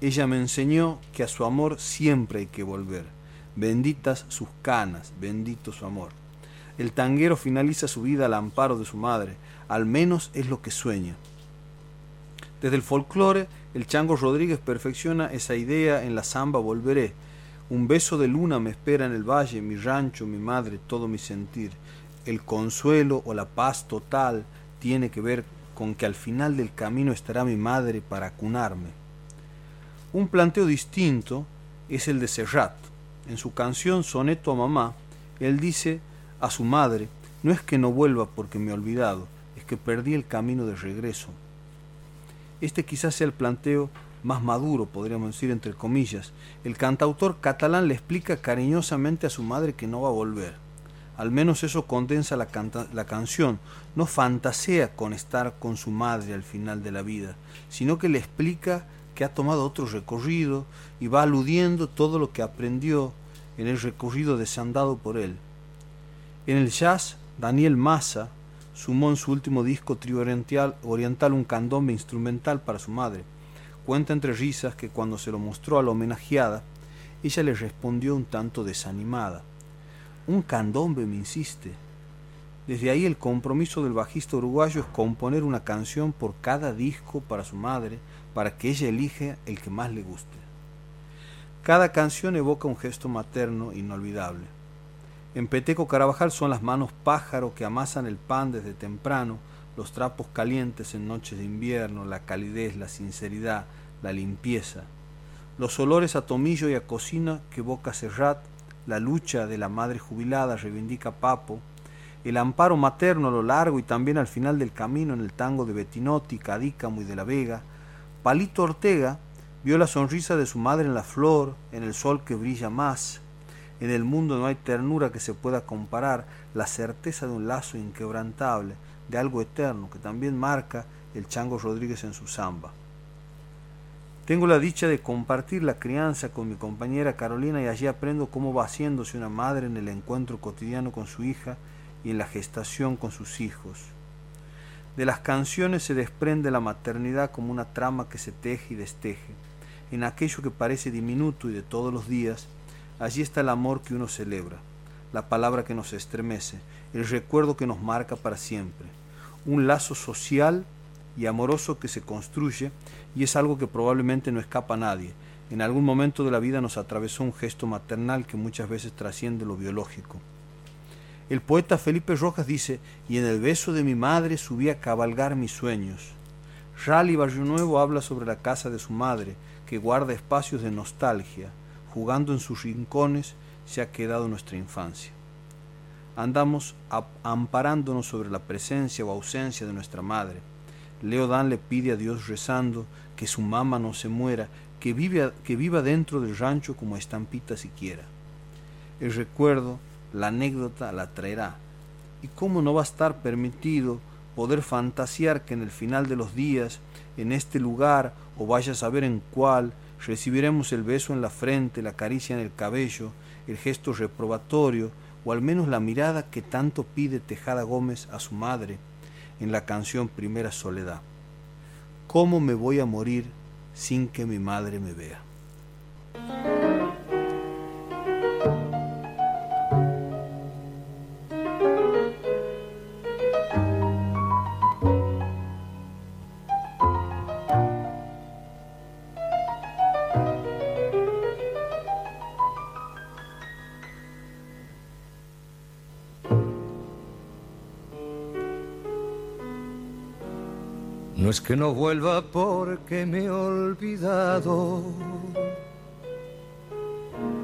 ella me enseñó que a su amor siempre hay que volver. Benditas sus canas, bendito su amor. El tanguero finaliza su vida al amparo de su madre, al menos es lo que sueña. Desde el folclore, el Chango Rodríguez perfecciona esa idea en la samba Volveré. Un beso de luna me espera en el valle, mi rancho, mi madre, todo mi sentir. El consuelo o la paz total tiene que ver con que al final del camino estará mi madre para acunarme. Un planteo distinto es el de Serrat. En su canción Soneto a Mamá, él dice a su madre, no es que no vuelva porque me he olvidado, es que perdí el camino de regreso. Este quizás sea el planteo más maduro, podríamos decir entre comillas. El cantautor catalán le explica cariñosamente a su madre que no va a volver. Al menos eso condensa la, canción. No fantasea con estar con su madre al final de la vida, sino que le explica que ha tomado otro recorrido y va aludiendo todo lo que aprendió en el recorrido desandado por él. En el jazz, Daniel Massa sumó en su último disco Trio Oriental, oriental un candombe instrumental para su madre. Cuenta entre risas que cuando se lo mostró a la homenajeada, ella le respondió un tanto desanimada. Un candombe, me insiste. Desde ahí el compromiso del bajista uruguayo es componer una canción por cada disco para su madre, para que ella elija el que más le guste. Cada canción evoca un gesto materno inolvidable. En Peteco Carabajal son las manos pájaro que amasan el pan desde temprano, los trapos calientes en noches de invierno, la calidez, la sinceridad, la limpieza. Los olores a tomillo y a cocina que evoca Serrat, la lucha de la madre jubilada reivindica Papo, el amparo materno a lo largo y también al final del camino en el tango de Bettinotti, Cadícamo y de la Vega, Palito Ortega vio la sonrisa de su madre en la flor, en el sol que brilla más. En el mundo no hay ternura que se pueda comparar, la certeza de un lazo inquebrantable, de algo eterno, que también marca el Chango Rodríguez en su samba. Tengo la dicha de compartir la crianza con mi compañera Carolina y allí aprendo cómo va haciéndose una madre en el encuentro cotidiano con su hija y en la gestación con sus hijos. De las canciones se desprende la maternidad como una trama que se teje y desteje. En aquello que parece diminuto y de todos los días, Allí está el amor que uno celebra, la palabra que nos estremece, el recuerdo que nos marca para siempre, un lazo social y amoroso que se construye y es algo que probablemente no escapa a nadie. En algún momento de la vida nos atravesó un gesto maternal que muchas veces trasciende lo biológico. El poeta Felipe Rojas dice, y en el beso de mi madre subí a cabalgar mis sueños. Rally Barrio Nuevo habla sobre la casa de su madre, que guarda espacios de nostalgia, jugando en sus rincones se ha quedado nuestra infancia. Andamos amparándonos sobre la presencia o ausencia de nuestra madre. Leo Dan le pide a Dios rezando que su mamá no se muera, que, vive, que viva dentro del rancho como estampita siquiera. El recuerdo, la anécdota la traerá. ¿Y cómo no va a estar permitido poder fantasear que en el final de los días, en este lugar, o vaya a saber en cuál, recibiremos el beso en la frente, la caricia en el cabello, el gesto reprobatorio, o al menos la mirada que tanto pide Tejada Gómez a su madre en la canción Primera Soledad. ¿Cómo me voy a morir sin que mi madre me vea? No es que no vuelva porque me he olvidado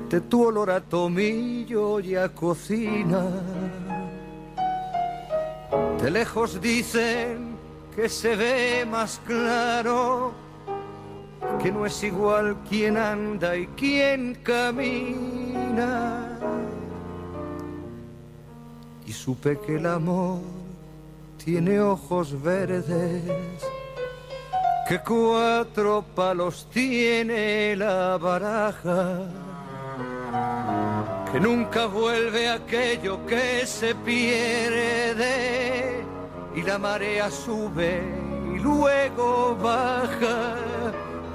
de tu olor a tomillo y a cocina. De lejos dicen que se ve más claro, que no es igual quien anda y quien camina. Y supe que el amor tiene ojos verdes, que cuatro palos tiene la baraja, que nunca vuelve aquello que se pierde y la marea sube y luego baja.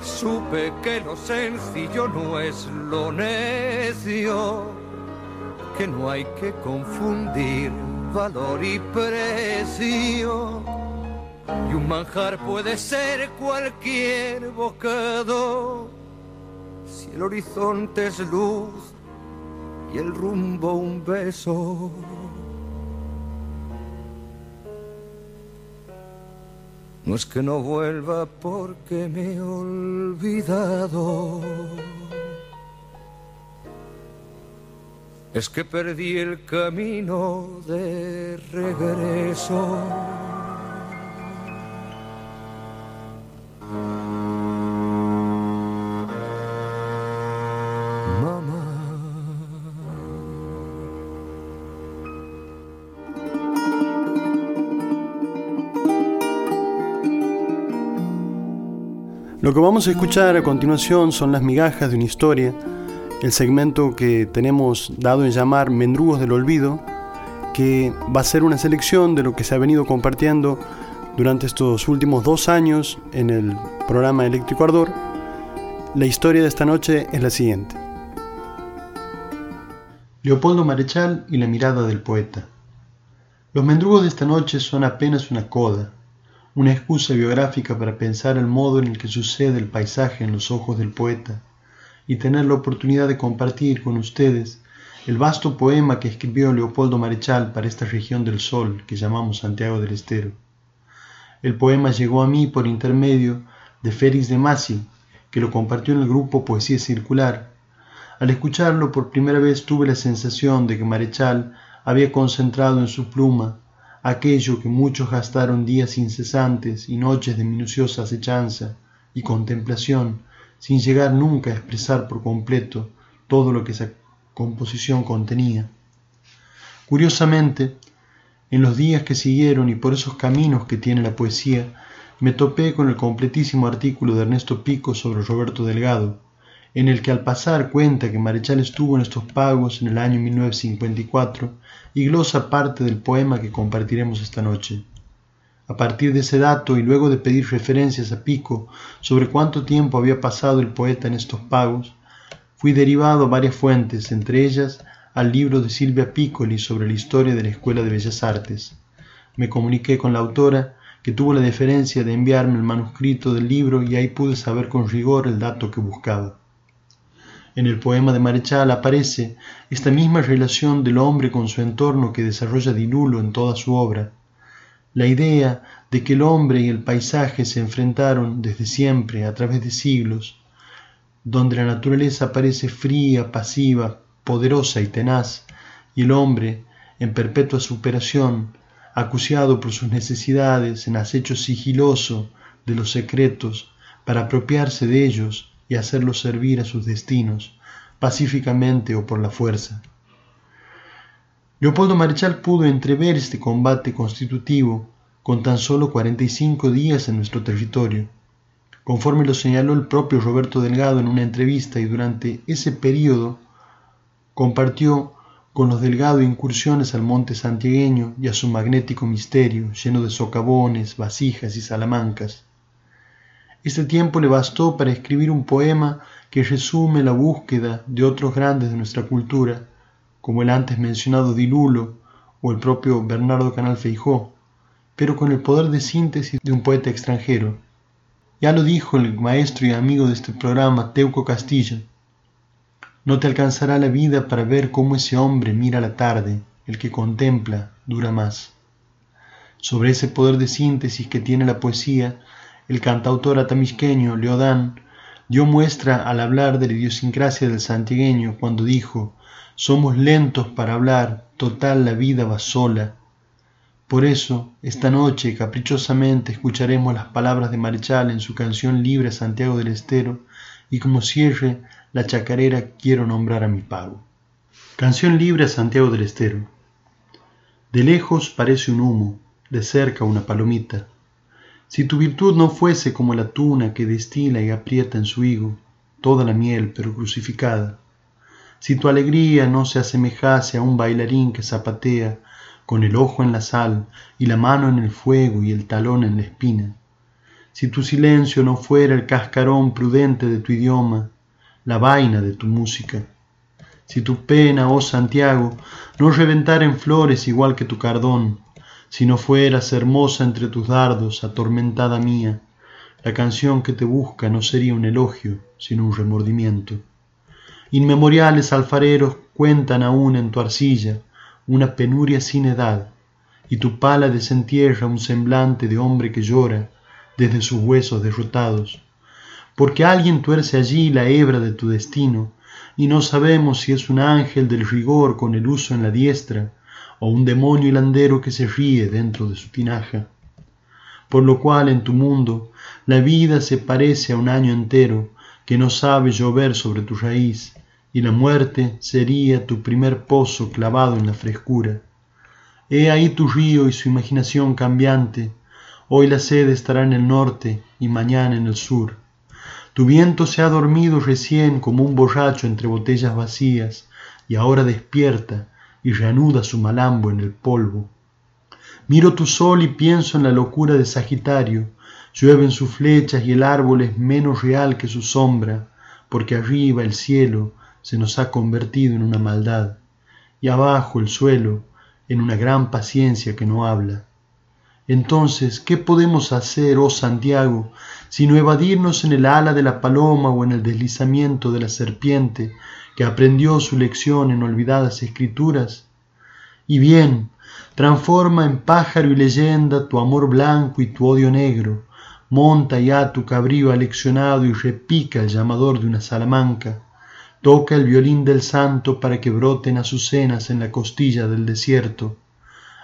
Supe que lo sencillo no es lo necio, que no hay que confundir valor y precio. Y un manjar puede ser cualquier bocado, si el horizonte es luz y el rumbo un beso. No es que no vuelva porque me he olvidado. es que perdí el camino de regreso. Lo que vamos a escuchar a continuación son las migajas de una historia el segmento que tenemos dado en llamar Mendrugos del Olvido, que va a ser una selección de lo que se ha venido compartiendo durante estos últimos dos años en el programa Eléctrico Ardor. La historia de esta noche es la siguiente. Leopoldo Marechal y la mirada del poeta. Los mendrugos de esta noche son apenas una coda, una excusa biográfica para pensar el modo en el que sucede el paisaje en los ojos del poeta y tener la oportunidad de compartir con ustedes el vasto poema que escribió Leopoldo Marechal para esta región del sol que llamamos Santiago del Estero. El poema llegó a mí por intermedio de Félix de Masi, que lo compartió en el grupo Poesía Circular. Al escucharlo por primera vez tuve la sensación de que Marechal había concentrado en su pluma aquello que muchos gastaron días incesantes y noches de minuciosa acechanza y contemplación sin llegar nunca a expresar por completo todo lo que esa composición contenía. Curiosamente, en los días que siguieron y por esos caminos que tiene la poesía, me topé con el completísimo artículo de Ernesto Pico sobre Roberto Delgado, en el que al pasar cuenta que Marechal estuvo en estos pagos en el año 1954 y glosa parte del poema que compartiremos esta noche. A partir de ese dato y luego de pedir referencias a Pico sobre cuánto tiempo había pasado el poeta en estos pagos, fui derivado a varias fuentes, entre ellas al libro de Silvia Piccoli sobre la historia de la Escuela de Bellas Artes. Me comuniqué con la autora, que tuvo la deferencia de enviarme el manuscrito del libro y ahí pude saber con rigor el dato que buscaba. En el poema de Marechal aparece esta misma relación del hombre con su entorno que desarrolla Dilulo en toda su obra. La idea de que el hombre y el paisaje se enfrentaron desde siempre, a través de siglos, donde la naturaleza parece fría, pasiva, poderosa y tenaz, y el hombre, en perpetua superación, acuciado por sus necesidades, en acecho sigiloso de los secretos, para apropiarse de ellos, y hacerlos servir a sus destinos, pacíficamente o por la fuerza. Leopoldo Marechal pudo entrever este combate constitutivo con tan solo 45 días en nuestro territorio, conforme lo señaló el propio Roberto Delgado en una entrevista y durante ese periodo compartió con los Delgado incursiones al monte santiagueño y a su magnético misterio lleno de socavones, vasijas y salamancas. Este tiempo le bastó para escribir un poema que resume la búsqueda de otros grandes de nuestra cultura, como el antes mencionado Dilulo o el propio Bernardo Canal Feijó, pero con el poder de síntesis de un poeta extranjero. Ya lo dijo el maestro y amigo de este programa, Teuco Castillo. No te alcanzará la vida para ver cómo ese hombre mira la tarde, el que contempla dura más. Sobre ese poder de síntesis que tiene la poesía, el cantautor atamisqueño Leodán dio muestra al hablar de la idiosincrasia del santiagueño cuando dijo, somos lentos para hablar, total la vida va sola. Por eso, esta noche caprichosamente escucharemos las palabras de Marechal en su canción libre a Santiago del Estero y como cierre la chacarera quiero nombrar a mi pago. Canción libre a Santiago del Estero. De lejos parece un humo, de cerca una palomita si tu virtud no fuese como la tuna que destila y aprieta en su higo toda la miel pero crucificada, si tu alegría no se asemejase a un bailarín que zapatea con el ojo en la sal y la mano en el fuego y el talón en la espina, si tu silencio no fuera el cascarón prudente de tu idioma, la vaina de tu música, si tu pena, oh Santiago, no reventara en flores igual que tu cardón, si no fueras hermosa entre tus dardos, atormentada mía, la canción que te busca no sería un elogio, sino un remordimiento. Inmemoriales alfareros cuentan aún en tu arcilla una penuria sin edad, y tu pala desentierra un semblante de hombre que llora desde sus huesos derrotados, porque alguien tuerce allí la hebra de tu destino, y no sabemos si es un ángel del rigor con el uso en la diestra, o un demonio hilandero que se ríe dentro de su tinaja. Por lo cual en tu mundo la vida se parece a un año entero que no sabe llover sobre tu raíz, y la muerte sería tu primer pozo clavado en la frescura. He ahí tu río y su imaginación cambiante, hoy la sed estará en el norte y mañana en el sur. Tu viento se ha dormido recién como un borracho entre botellas vacías, y ahora despierta, y reanuda su malambo en el polvo. Miro tu sol y pienso en la locura de Sagitario, llueven sus flechas y el árbol es menos real que su sombra, porque arriba el cielo se nos ha convertido en una maldad, y abajo el suelo en una gran paciencia que no habla. Entonces, ¿qué podemos hacer, oh Santiago, sino evadirnos en el ala de la paloma o en el deslizamiento de la serpiente que aprendió su lección en olvidadas escrituras? Y bien, transforma en pájaro y leyenda tu amor blanco y tu odio negro, monta ya tu cabrío aleccionado y repica el llamador de una salamanca, toca el violín del santo para que broten azucenas en la costilla del desierto,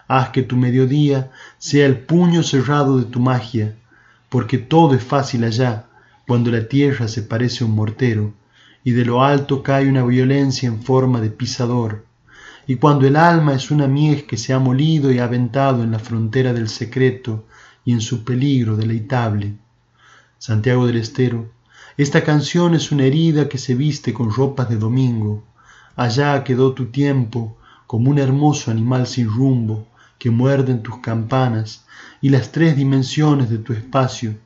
haz que tu mediodía sea el puño cerrado de tu magia, porque todo es fácil allá, cuando la tierra se parece a un mortero, y de lo alto cae una violencia en forma de pisador, y cuando el alma es una mies que se ha molido y aventado en la frontera del secreto y en su peligro deleitable. Santiago del Estero, esta canción es una herida que se viste con ropas de domingo, allá quedó tu tiempo como un hermoso animal sin rumbo, que muerden tus campanas y las tres dimensiones de tu espacio,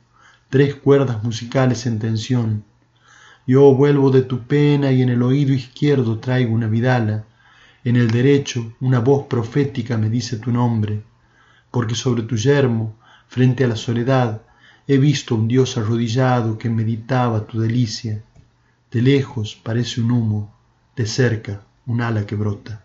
tres cuerdas musicales en tensión. Yo vuelvo de tu pena y en el oído izquierdo traigo una vidala, en el derecho una voz profética me dice tu nombre, porque sobre tu yermo, frente a la soledad, he visto un Dios arrodillado que meditaba tu delicia. De lejos parece un humo, de cerca un ala que brota.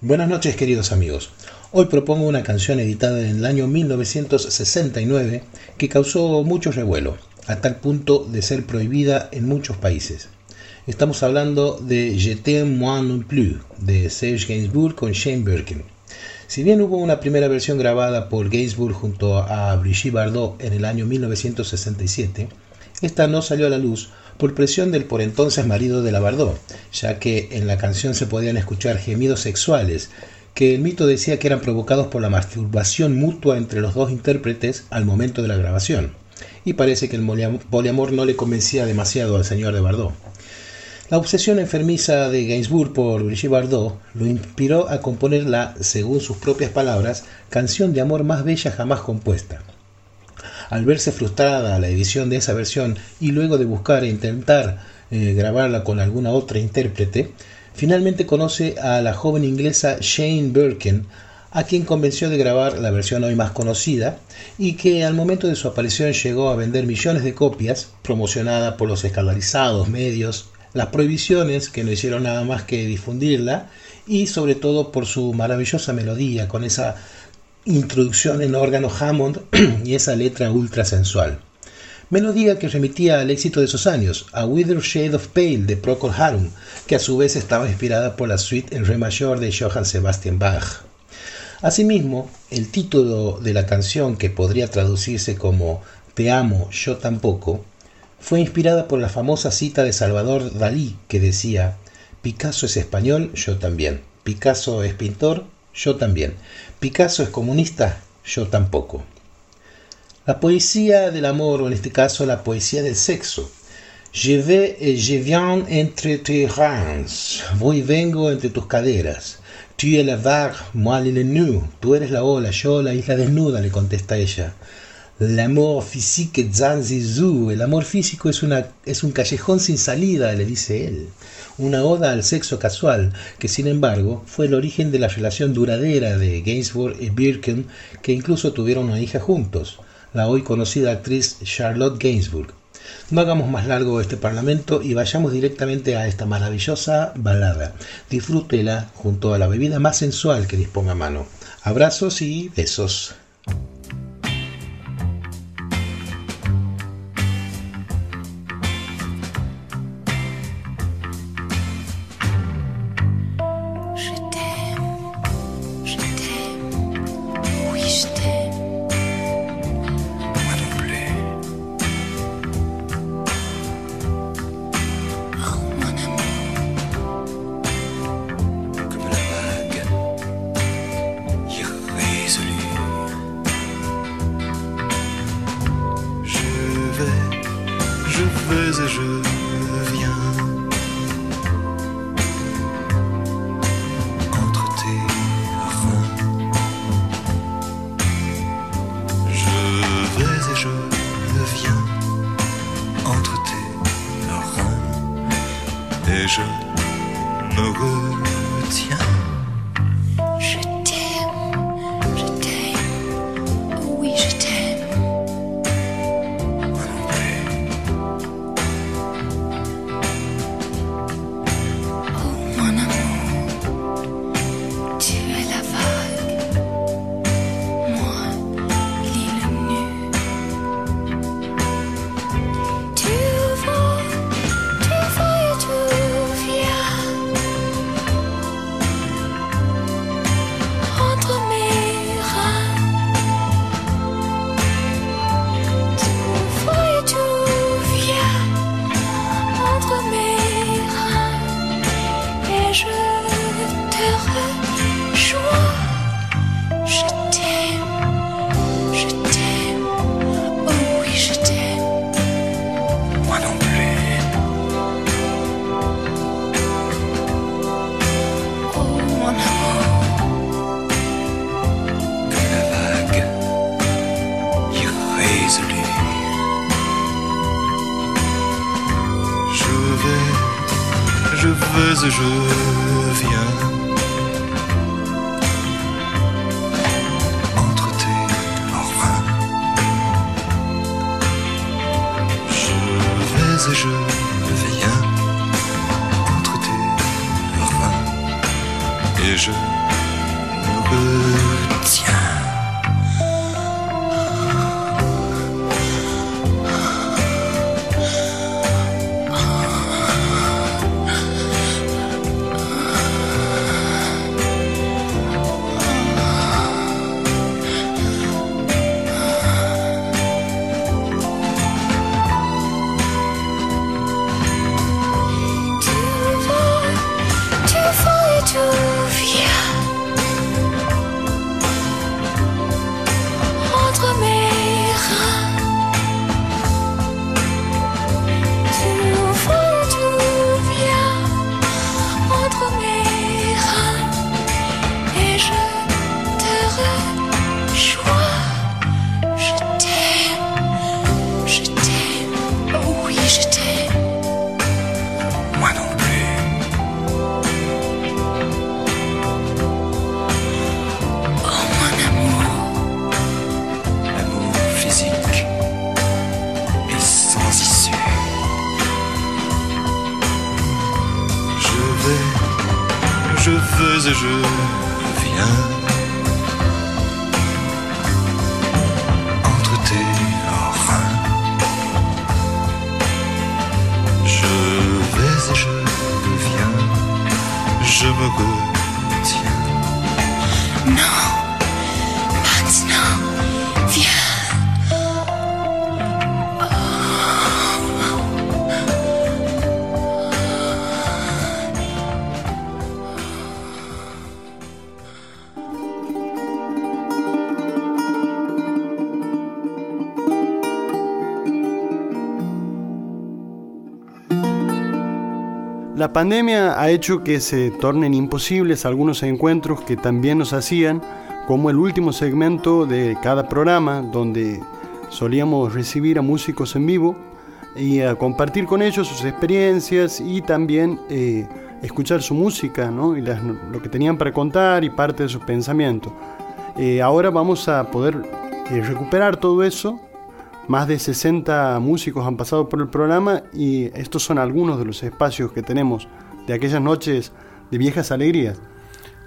Buenas noches queridos amigos. Hoy propongo una canción editada en el año 1969 que causó mucho revuelo, a tal punto de ser prohibida en muchos países. Estamos hablando de Je t'aime moi non plus de Serge Gainsbourg con Shane Birkin. Si bien hubo una primera versión grabada por Gainsbourg junto a Brigitte Bardot en el año 1967, esta no salió a la luz por presión del por entonces marido de la Bardot, ya que en la canción se podían escuchar gemidos sexuales, que el mito decía que eran provocados por la masturbación mutua entre los dos intérpretes al momento de la grabación, y parece que el poliamor no le convencía demasiado al señor de Bardot. La obsesión enfermiza de Gainsbourg por Brigitte Bardot lo inspiró a componer la, según sus propias palabras, canción de amor más bella jamás compuesta. Al verse frustrada la edición de esa versión y luego de buscar e intentar eh, grabarla con alguna otra intérprete, finalmente conoce a la joven inglesa Shane Birkin, a quien convenció de grabar la versión hoy más conocida y que al momento de su aparición llegó a vender millones de copias, promocionada por los escandalizados medios, las prohibiciones que no hicieron nada más que difundirla y sobre todo por su maravillosa melodía con esa introducción en órgano Hammond y esa letra ultra sensual. Melodía que remitía al éxito de esos años, a Wither Shade of Pale de Procol Harum, que a su vez estaba inspirada por la suite en re mayor de Johann Sebastian Bach. Asimismo, el título de la canción, que podría traducirse como Te amo, yo tampoco, fue inspirada por la famosa cita de Salvador Dalí que decía, Picasso es español, yo también. Picasso es pintor, yo también. Picasso es comunista, yo tampoco. La poesía del amor, o en este caso la poesía del sexo. Je vais et je viens entre tes reins. Voy y vengo entre tus caderas. Tu es la vague, moi le nu. Tú eres la ola, yo la isla desnuda, le contesta ella. El amor físico es, un callejón sin salida, le dice él. Una oda al sexo casual, que sin embargo fue el origen de la relación duradera de Gainsbourg y Birken, que incluso tuvieron una hija juntos la hoy conocida actriz Charlotte Gainsbourg. No hagamos más largo este parlamento y vayamos directamente a esta maravillosa balada. Disfrútela junto a la bebida más sensual que disponga a mano. Abrazos y besos. La pandemia ha hecho que se tornen imposibles algunos encuentros que también nos hacían, como el último segmento de cada programa, donde solíamos recibir a músicos en vivo y a compartir con ellos sus experiencias y también eh, escuchar su música ¿no? y lo que tenían para contar y parte de sus pensamientos. Eh, ahora vamos a poder eh, recuperar todo eso. Más de 60 músicos han pasado por el programa y estos son algunos de los espacios que tenemos de aquellas noches de viejas alegrías.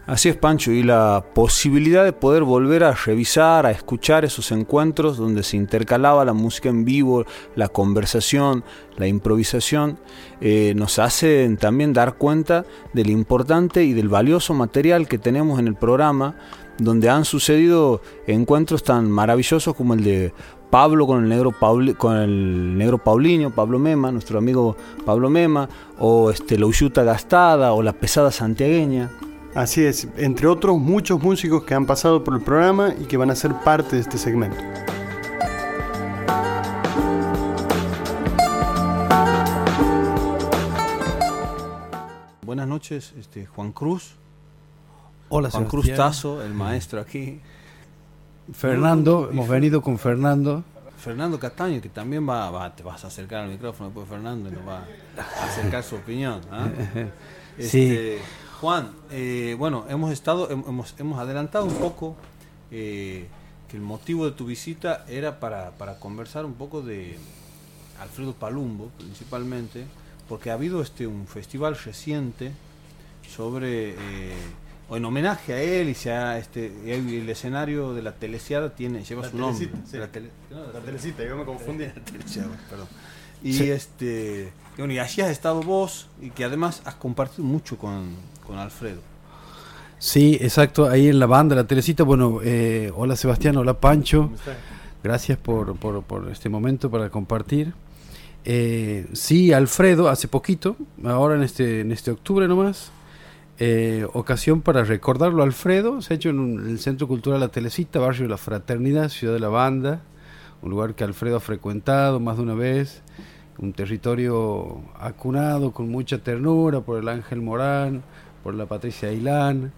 Así es, Pancho, y la posibilidad de poder volver a revisar, a escuchar esos encuentros donde se intercalaba la música en vivo, la conversación, la improvisación, eh, nos hace también dar cuenta del importante y del valioso material que tenemos en el programa, donde han sucedido encuentros tan maravillosos como el de Pablo con el negro con el negro Paulinho, Pablo Mema, nuestro amigo Pablo Mema, o este Louchuta Gastada o la pesada santiagueña. Así es, entre otros muchos músicos que han pasado por el programa y que van a ser parte de este segmento. Buenas noches, este, Juan Cruz. Hola, Juan Cruz Tazo, el maestro aquí. Fernando, hemos venido con Fernando. Fernando Castaño, que también va, te vas a acercar al micrófono después Fernando y nos va a acercar su opinión. ¿ah? sí. Este, Juan, eh, bueno, hemos estado, hemos, hemos adelantado un poco eh, que el motivo de tu visita era para, conversar un poco de Alfredo Palumbo, principalmente, porque ha habido este un festival reciente sobre eh, o en homenaje a él y sea este el escenario de la telesiada tiene lleva su nombre la, telecita yo me confundí perdón y este y así has estado vos y que además has compartido mucho con, con Alfredo. Sí, exacto, ahí en la banda, la Teresita. Bueno, eh, hola Sebastián, hola Pancho. Gracias por, por, este momento para compartir. Eh, sí, Alfredo, hace poquito, ahora en este, en este octubre nomás, eh, ocasión para recordarlo. Alfredo se ha hecho en, el Centro Cultural La Telecita, barrio de la Fraternidad, ciudad de la banda, un lugar que Alfredo ha frecuentado más de una vez, un territorio acunado con mucha ternura por el Ángel Morán, por la Patricia Ailán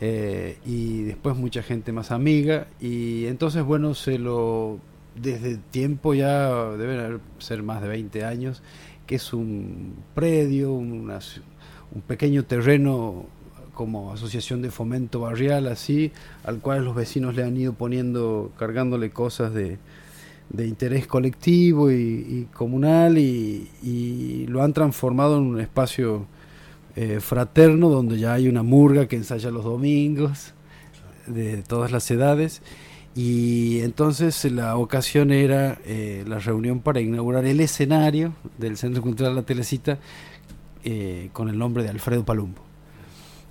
eh, y después mucha gente más amiga y entonces bueno se lo desde tiempo ya deben ser más de 20 años que es un predio un pequeño terreno como asociación de fomento barrial así al cual los vecinos le han ido poniendo cargándole cosas de, de interés colectivo y, comunal y, lo han transformado en un espacio eh, fraterno, donde ya hay una murga que ensaya los domingos, de todas las edades. Y entonces la ocasión era eh, la reunión para inaugurar el escenario del Centro Cultural La Telecita eh, con el nombre de Alfredo Palumbo.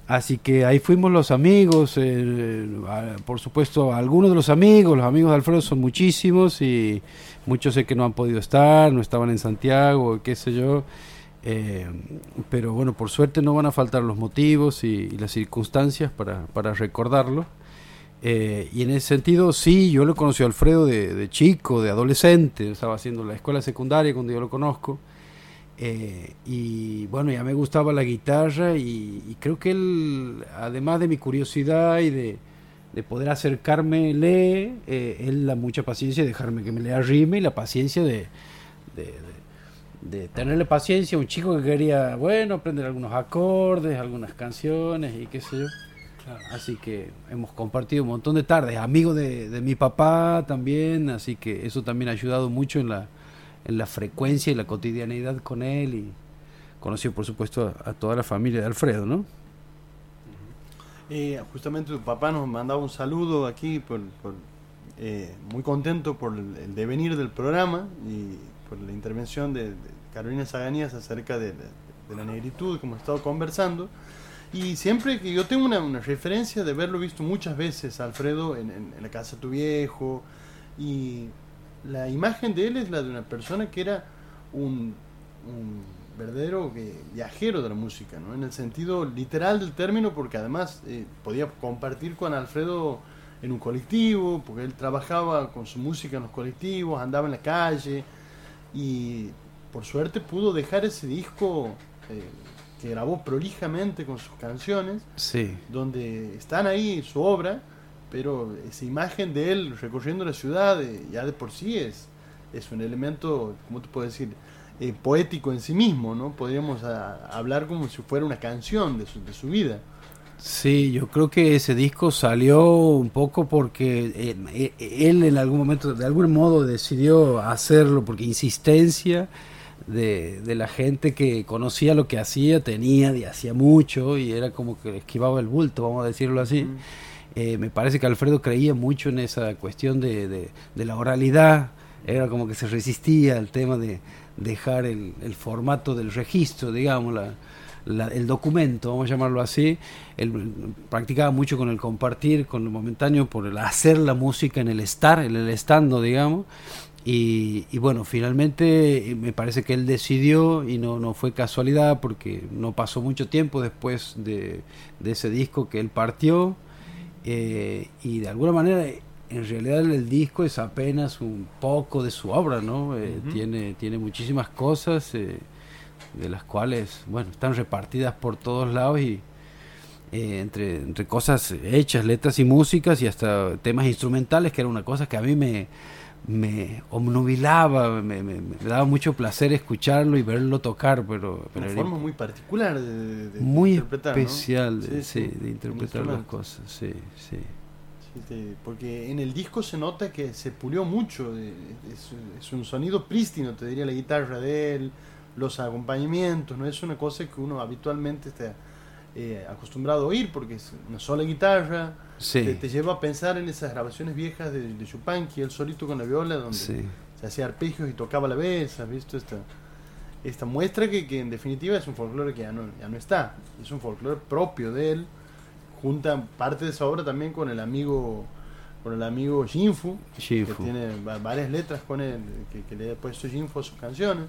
Así que ahí fuimos los amigos, por supuesto algunos de los amigos, los amigos de Alfredo son muchísimos y muchos sé que no han podido estar, no estaban en Santiago, qué sé yo. Eh, pero bueno, por suerte no van a faltar los motivos y, las circunstancias para, para recordarlo. Eh, y en ese sentido, sí, yo lo conocí a Alfredo de, chico, de adolescente, estaba haciendo la escuela secundaria cuando yo lo conozco. Eh, y bueno, ya me gustaba la guitarra y, creo que él, además de mi curiosidad y de, de poder acercarme, lee, él la mucha paciencia de dejarme que me lea rime y la paciencia de, de de tenerle paciencia a un chico que quería, bueno, aprender algunos acordes, algunas canciones y qué sé yo. Así que hemos compartido un montón de tardes, amigo de, de, mi papá también, así que eso también ha ayudado mucho en la, en la frecuencia y la cotidianeidad con él y conoció por supuesto a, toda la familia de Alfredo, ¿no? Eh, justamente tu papá nos mandaba un saludo aquí, por, eh, muy contento por el, devenir del programa y por la intervención de, Carolina Zaganías acerca de, la negritud, como he estado conversando. Y siempre que yo tengo una, referencia de haberlo visto muchas veces, Alfredo, en, la casa de tu viejo, y la imagen de él es la de una persona que era un, verdadero viajero de la música, ¿no? en el sentido literal del término, porque además eh, podía compartir con Alfredo en un colectivo, porque él trabajaba con su música en los colectivos, andaba en la calle, y por suerte pudo dejar ese disco eh, que grabó prolijamente con sus canciones, Sí. donde están ahí su obra, pero esa imagen de él recorriendo la ciudad eh, ya de por sí es, es un elemento, ¿cómo te puedo decir? Eh, poético en sí mismo, ¿no? Podríamos a- hablar como si fuera una canción de su, de su vida. Sí, yo creo que ese disco salió un poco porque eh, eh, él en algún momento, de algún modo, decidió hacerlo porque insistencia de, de la gente que conocía lo que hacía, tenía y hacía mucho y era como que esquivaba el bulto, vamos a decirlo así. Eh, me parece que Alfredo creía mucho en esa cuestión de, de- la oralidad, era como que se resistía al tema de dejar el, formato del registro, digamos, la- el documento, vamos a llamarlo así. Él practicaba mucho con el compartir, con lo momentáneo, por el hacer la música en el estar, en el estando, digamos. Y, y bueno, finalmente eh, me parece que él decidió y no, no fue casualidad porque no pasó mucho tiempo después de, de ese disco que él partió. Eh, y de alguna manera, en realidad el disco es apenas un poco de su obra, ¿no? Eh, tiene, tiene muchísimas cosas eh, de las cuales, bueno, están repartidas por todos lados y eh, entre, entre cosas hechas, letras y músicas y hasta temas instrumentales, que era una cosa que a mí me, me obnubilaba, me, me- me daba mucho placer escucharlo y verlo tocar, pero, pero Una forma muy particular de, muy interpretar, especial de, Sí, de interpretar las cosas, sí, sí. Sí, te- porque en el disco se nota que se pulió mucho, es, es un sonido prístino, te diría la guitarra de él, los acompañamientos, no es una cosa que uno habitualmente está eh, acostumbrado a oír, porque es una sola guitarra, Sí. te, te lleva a pensar en esas grabaciones viejas de, de Chupanqui, él solito con la viola, donde Sí. se hacía arpegios y tocaba a la vez, ¿has visto esta, esta muestra que, que en definitiva es un folclore que ya no, ya no está, es un folclore propio de él, junta parte de esa obra también con el amigo con el amigo Jinfu, que tiene va- varias letras con él, que, que le ha puesto Jinfu a sus canciones.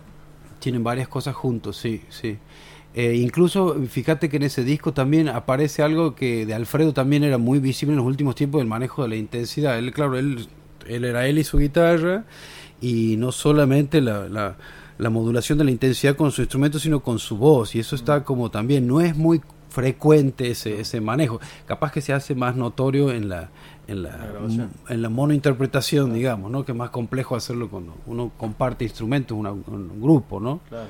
Tienen varias cosas juntos, sí, sí. Eh, incluso, fíjate que en ese disco también aparece algo que de Alfredo también era muy visible en los últimos tiempos, el manejo de la intensidad. Él, claro, él, él era él y su guitarra, y no solamente la, la, la modulación de la intensidad con su instrumento, sino con su voz, y eso está como también, no es muy frecuente ese, ese manejo. Capaz que se hace más notorio en la en la, La grabación. en la monointerpretación, digamos, ¿no? Que es más complejo hacerlo cuando uno comparte instrumentos, una- un grupo, ¿no? Claro.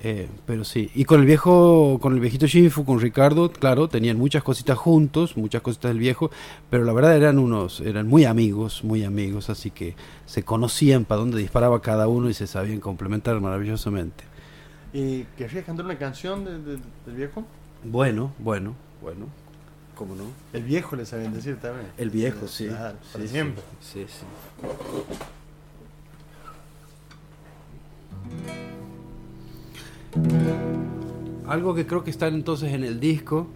Eh, pero sí, y con el viejo, con el viejito Shinfu, con Ricardo, claro, tenían muchas cositas juntos, muchas cositas del viejo, pero la verdad eran unos, eran muy amigos, muy amigos, así que se conocían para dónde disparaba cada uno y se sabían complementar maravillosamente. ¿Y querrías cantar una canción de- de- del viejo? Bueno, bueno, bueno, ¿cómo no? El viejo le sabían decir también. El viejo, sí. Para Sí, siempre. Sí, sí. Algo que creo que está entonces en el disco,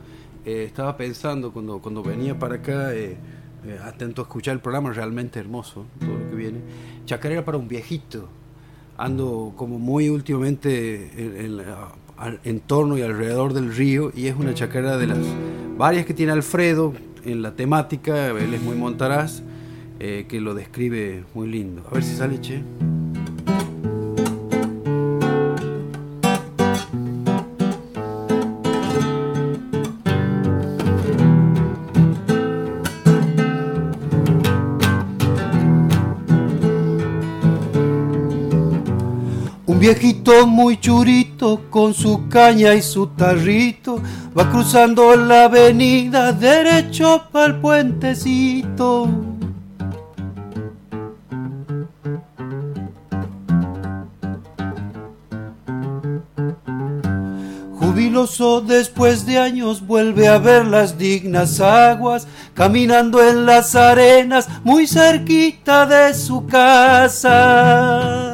eh, estaba pensando cuando, cuando venía para acá, eh, eh, atento a escuchar el programa, realmente hermoso, todo lo que viene. Chacarera para un viejito. Ando como muy últimamente en, en en torno y alrededor del río y es una chacarera de las varias que tiene Alfredo en la temática, él es muy montaraz, eh, que lo describe muy lindo. A ver si sale, che. Viejito muy churito con su caña y su tarrito va cruzando la avenida derecho para el puentecito. Jubiloso después de años vuelve a ver las dignas aguas, caminando en las arenas muy cerquita de su casa.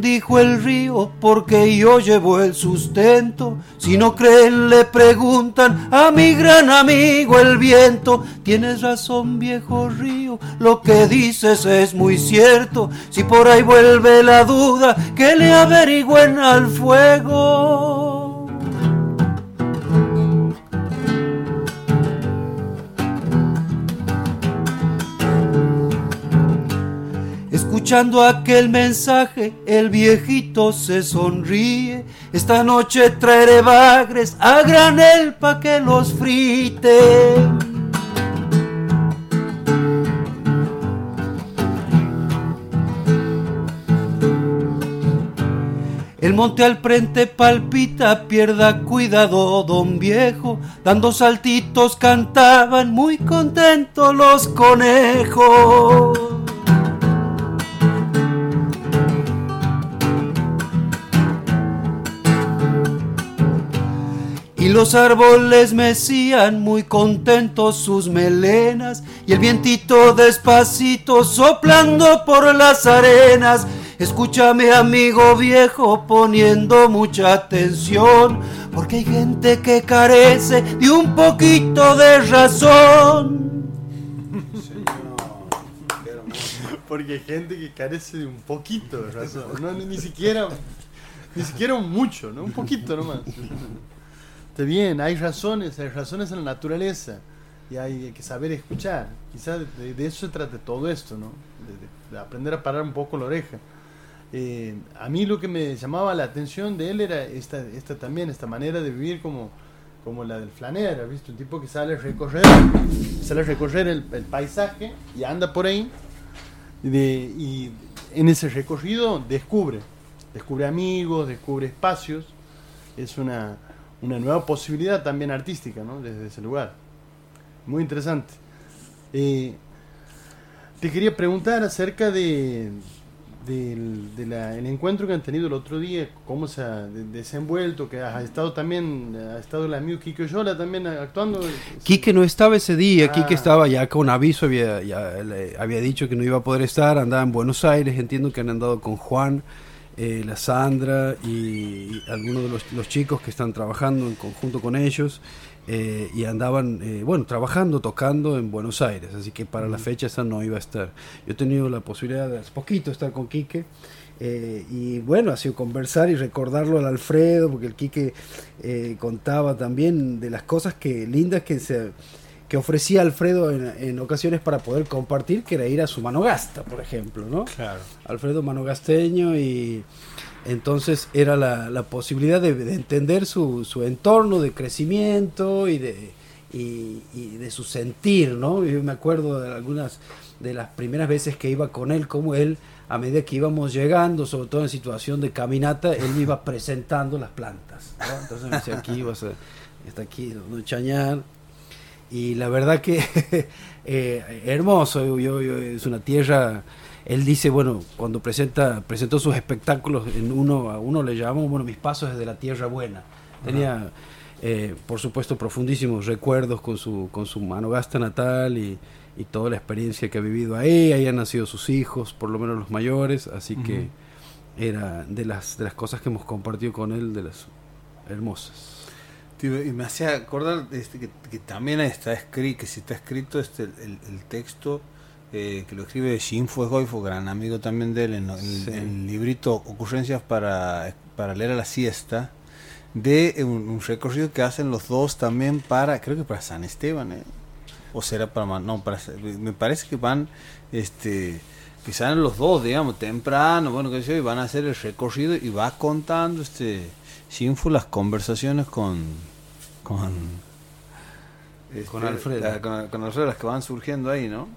Dijo el río, porque yo llevo el sustento. Si no creen, le preguntan a mi gran amigo el viento. Tienes razón, viejo río, lo que dices es muy cierto. Si por ahí vuelve la duda, que le averigüen al fuego. Escuchando aquel mensaje, el viejito se sonríe. Esta noche traeré bagres a granel pa' que los frite. El monte al frente palpita, pierda cuidado, don viejo. Dando saltitos cantaban muy contentos los conejos. Los árboles mecían muy contentos sus melenas y el vientito despacito soplando por las arenas. Escúchame amigo viejo poniendo mucha atención, porque hay gente que carece de un poquito de razón. Porque hay gente que carece de un poquito de razón. No, ni, siquiera, ni siquiera mucho, ¿no? Un poquito nomás. Está bien, hay razones, hay razones en la naturaleza y hay que saber escuchar. Quizás de, de eso se trata todo esto, ¿no? De, de- de aprender a parar un poco la oreja. Eh, a mí lo que me llamaba la atención de él era esta, esta también, esta manera de vivir como, como la del flanera, ¿viste? Un tipo que sale a recorrer, sale a recorrer el, el paisaje y anda por ahí y, en ese recorrido descubre, descubre amigos, descubre espacios, es una, una nueva posibilidad también artística, ¿no? Desde ese lugar. Muy interesante. Eh, te quería preguntar acerca de del de la- el encuentro que han tenido el otro día, cómo se ha de- desenvuelto, que has estado también, ha estado el amigo Kiko Yola también actuando. Quique no estaba ese día, Ah. Quique estaba ya con aviso, había, ya le había dicho que no iba a poder estar, andaba en Buenos Aires, entiendo que han andado con Juan, eh, la Sandra y, y algunos de los, los chicos que están trabajando en conjunto con ellos eh, y andaban, eh, bueno, trabajando, tocando en Buenos Aires, así que para la fecha esa no iba a estar. Yo he tenido la posibilidad de hace poquito estar con Quique. eh, y bueno, ha sido conversar y recordarlo al Alfredo, porque el Quique eh, contaba también de las cosas que lindas que se que ofrecía Alfredo en, en ocasiones para poder compartir, que era ir a su Manogasta, por ejemplo, ¿no? Claro. Alfredo Manogasteño y entonces era la, la posibilidad de, de entender su, su entorno de crecimiento y de, y, y de su sentir, ¿no? Yo me acuerdo de algunas de las primeras veces que iba con él, como él, a medida que íbamos llegando, sobre todo en situación de caminata, él me iba presentando las plantas, ¿no? Entonces me decía, aquí vas a, está aquí Don Chañar, y la verdad que eh, hermoso, yo- yo- es una tierra, él dice, bueno, cuando presenta presentó sus espectáculos, en uno a uno le llamamos, bueno, mis pasos desde la tierra buena. Tenía, eh, por supuesto, profundísimos recuerdos con su, con su manogasta natal y, y toda la experiencia que ha vivido ahí, ahí han nacido sus hijos, por lo menos los mayores, así que era de las, de las cosas que hemos compartido con él, de las hermosas. Y me hacía acordar este, que, que también está escrito, que si está escrito este, el, el texto eh, que lo escribe Shinfu Goifo, gran amigo también de él, en, el- Sí. el librito Ocurrencias para, para leer a la siesta, de un, un recorrido que hacen los dos también para, creo que para San Esteban, ¿eh? o será para, no, para, me parece que van, este, que salen los dos, digamos, temprano, bueno, que sé yo, y van a hacer el recorrido y va contando, este, Shinfu las conversaciones con, con, Con este, Alfredo. la- con, con Alfredo, las que van surgiendo ahí, ¿no?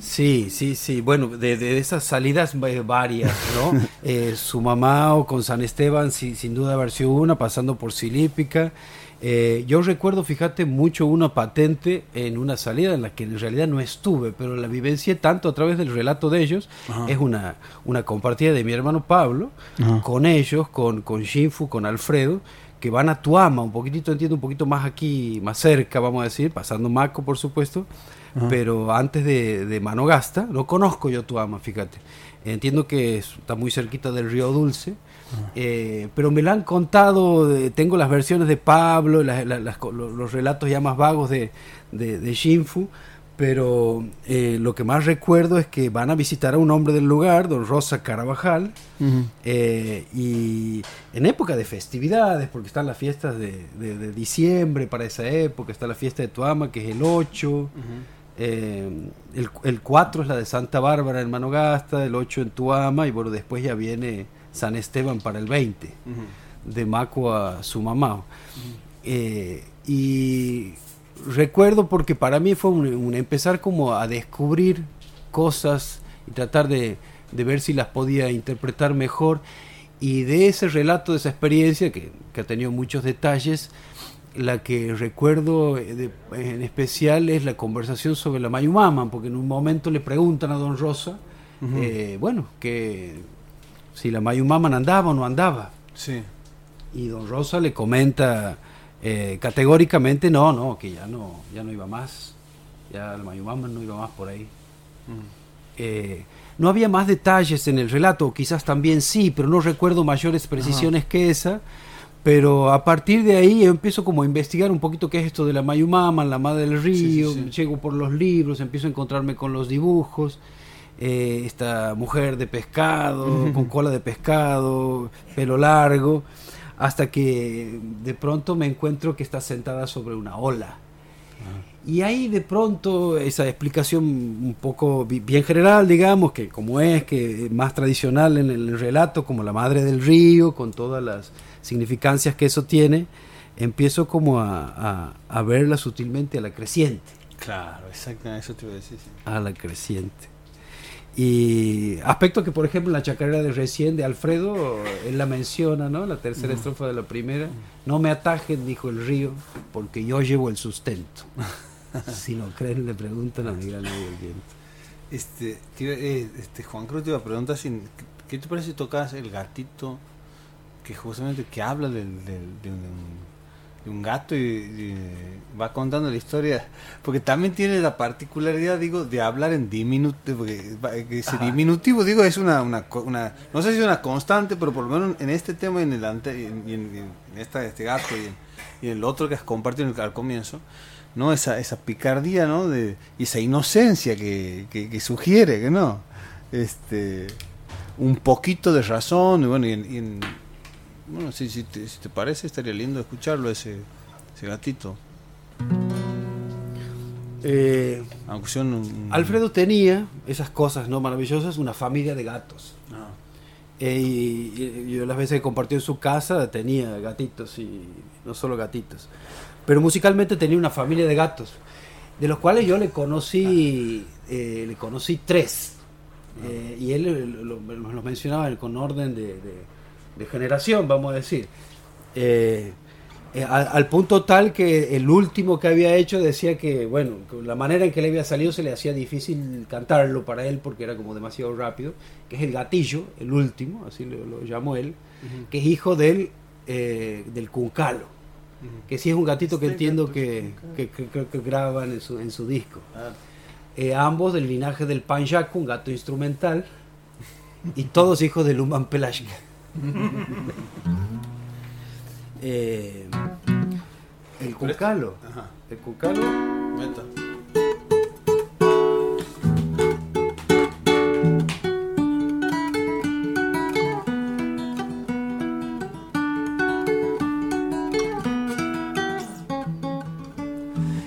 Sí, sí, sí. Bueno, de, de esas salidas va- varias, ¿no? Eh, su mamá o con San Esteban, sí, sin duda haber sido una, pasando por Silípica. Eh, yo recuerdo, fíjate, mucho una patente en una salida en la que en realidad no estuve, pero la vivencié tanto a través del relato de ellos. Ajá. Es una, una compartida de mi hermano Pablo Ajá. con ellos, con, con Shinfu, con Alfredo, que van a Tuama, un poquitito, entiendo, un poquito más aquí, más cerca, vamos a decir, pasando Maco, por supuesto, Ajá. pero antes de, de Manogasta, no conozco yo Tuama, fíjate. Entiendo que es- está muy cerquita del río Dulce, eh, pero me la han contado, de- tengo las versiones de Pablo, las- las- las co- lo- los relatos ya más vagos de, de, de Shinfu, pero eh, lo que más recuerdo es que van a visitar a un hombre del lugar, don Rosa Carabajal, eh, y en época de festividades, porque están las fiestas de, de- de diciembre para esa época, está la fiesta de Tuama, que es el 8, Eh, el, el 4 es la de Santa Bárbara en Manogasta, el 8 en Tuama y bueno, después ya viene San Esteban para el 20, de Maco a su mamá. Eh, y recuerdo porque para mí fue un, un empezar como a descubrir cosas y tratar de, de ver si las podía interpretar mejor. Y de ese relato, de esa experiencia, que, que ha tenido muchos detalles, la que recuerdo eh, de- en especial es la conversación sobre la Mayumama, porque en un momento le preguntan a Don Rosa, eh, bueno, que si la Mayumama andaba o no andaba. Sí. Y Don Rosa le comenta eh, categóricamente, no, no, que ya no, ya no iba más, ya la Mayumama no iba más por ahí. Eh, no había más detalles en el relato, quizás también sí, pero no recuerdo mayores precisiones que esa. Pero a partir de ahí yo empiezo como a investigar un poquito qué es esto de la Mayumama, la Madre del Río, sí, sí. llego por los libros, empiezo a encontrarme con los dibujos, eh, esta mujer de pescado, con cola de pescado, pelo largo, hasta que de pronto me encuentro que está sentada sobre una ola. Y ahí de pronto esa explicación un poco bi- bien general, digamos, que como es, que más tradicional en el relato, como la madre del río, con todas las significancias que eso tiene, empiezo como a, a- a verla sutilmente a la creciente, Claro, exactamente, eso te iba a decir. sí. a la creciente. Y aspecto que, por ejemplo, en la chacarera de recién de Alfredo, él la menciona, ¿no? La tercera estrofa de la primera. No me atajen, dijo el río, porque yo llevo el sustento. si no creen, le preguntan a mi gran amigo el viento. Este, te eh, este, Juan Cruz te iba a preguntar si, ¿qué te parece si tocas el gatito que justamente que habla del, del- de, un, de un gato y, y va contando la historia? Porque también tiene la particularidad, digo, de hablar en diminutivo, porque ese diminutivo, digo, es una, una, una- no sé si es una constante, pero por lo menos en este tema y en el ante, y en, y en- y en esta, este gato y en, el otro que has compartido el- al comienzo, ¿no? Esa, esa picardía, ¿no? De, y esa inocencia que, que, que sugiere, que no. Este, un poquito de razón, y bueno, y en, y en- bueno si, si, te, si te parece, estaría lindo escucharlo, ese, ese gatito. Eh, un- Alfredo tenía esas cosas no maravillosas, una familia de gatos. Ah. Eh, y, yo las veces que compartió en su casa tenía gatitos y no solo gatitos. Pero musicalmente tenía una familia de gatos, de los cuales yo le conocí, eh, le conocí tres. Eh, y él lo- lo- los mencionaba con orden de, de- de generación, vamos a decir. Eh, eh, al, al punto tal que el último que había hecho decía que, bueno, la manera en que le había salido se le hacía difícil cantarlo para él porque era como demasiado rápido, que es el gatillo, el último, así lo, lo llamó él, que es hijo del, eh, del cuncalo, que sí es un gatito que entiendo que, que, que creo que graban en su, en su disco. Eh, ambos del linaje del Panjaco, un gato instrumental, y todos hijos de Luman Pelashka. Eh, el cuncalo. Ajá. El cuncalo. Meta.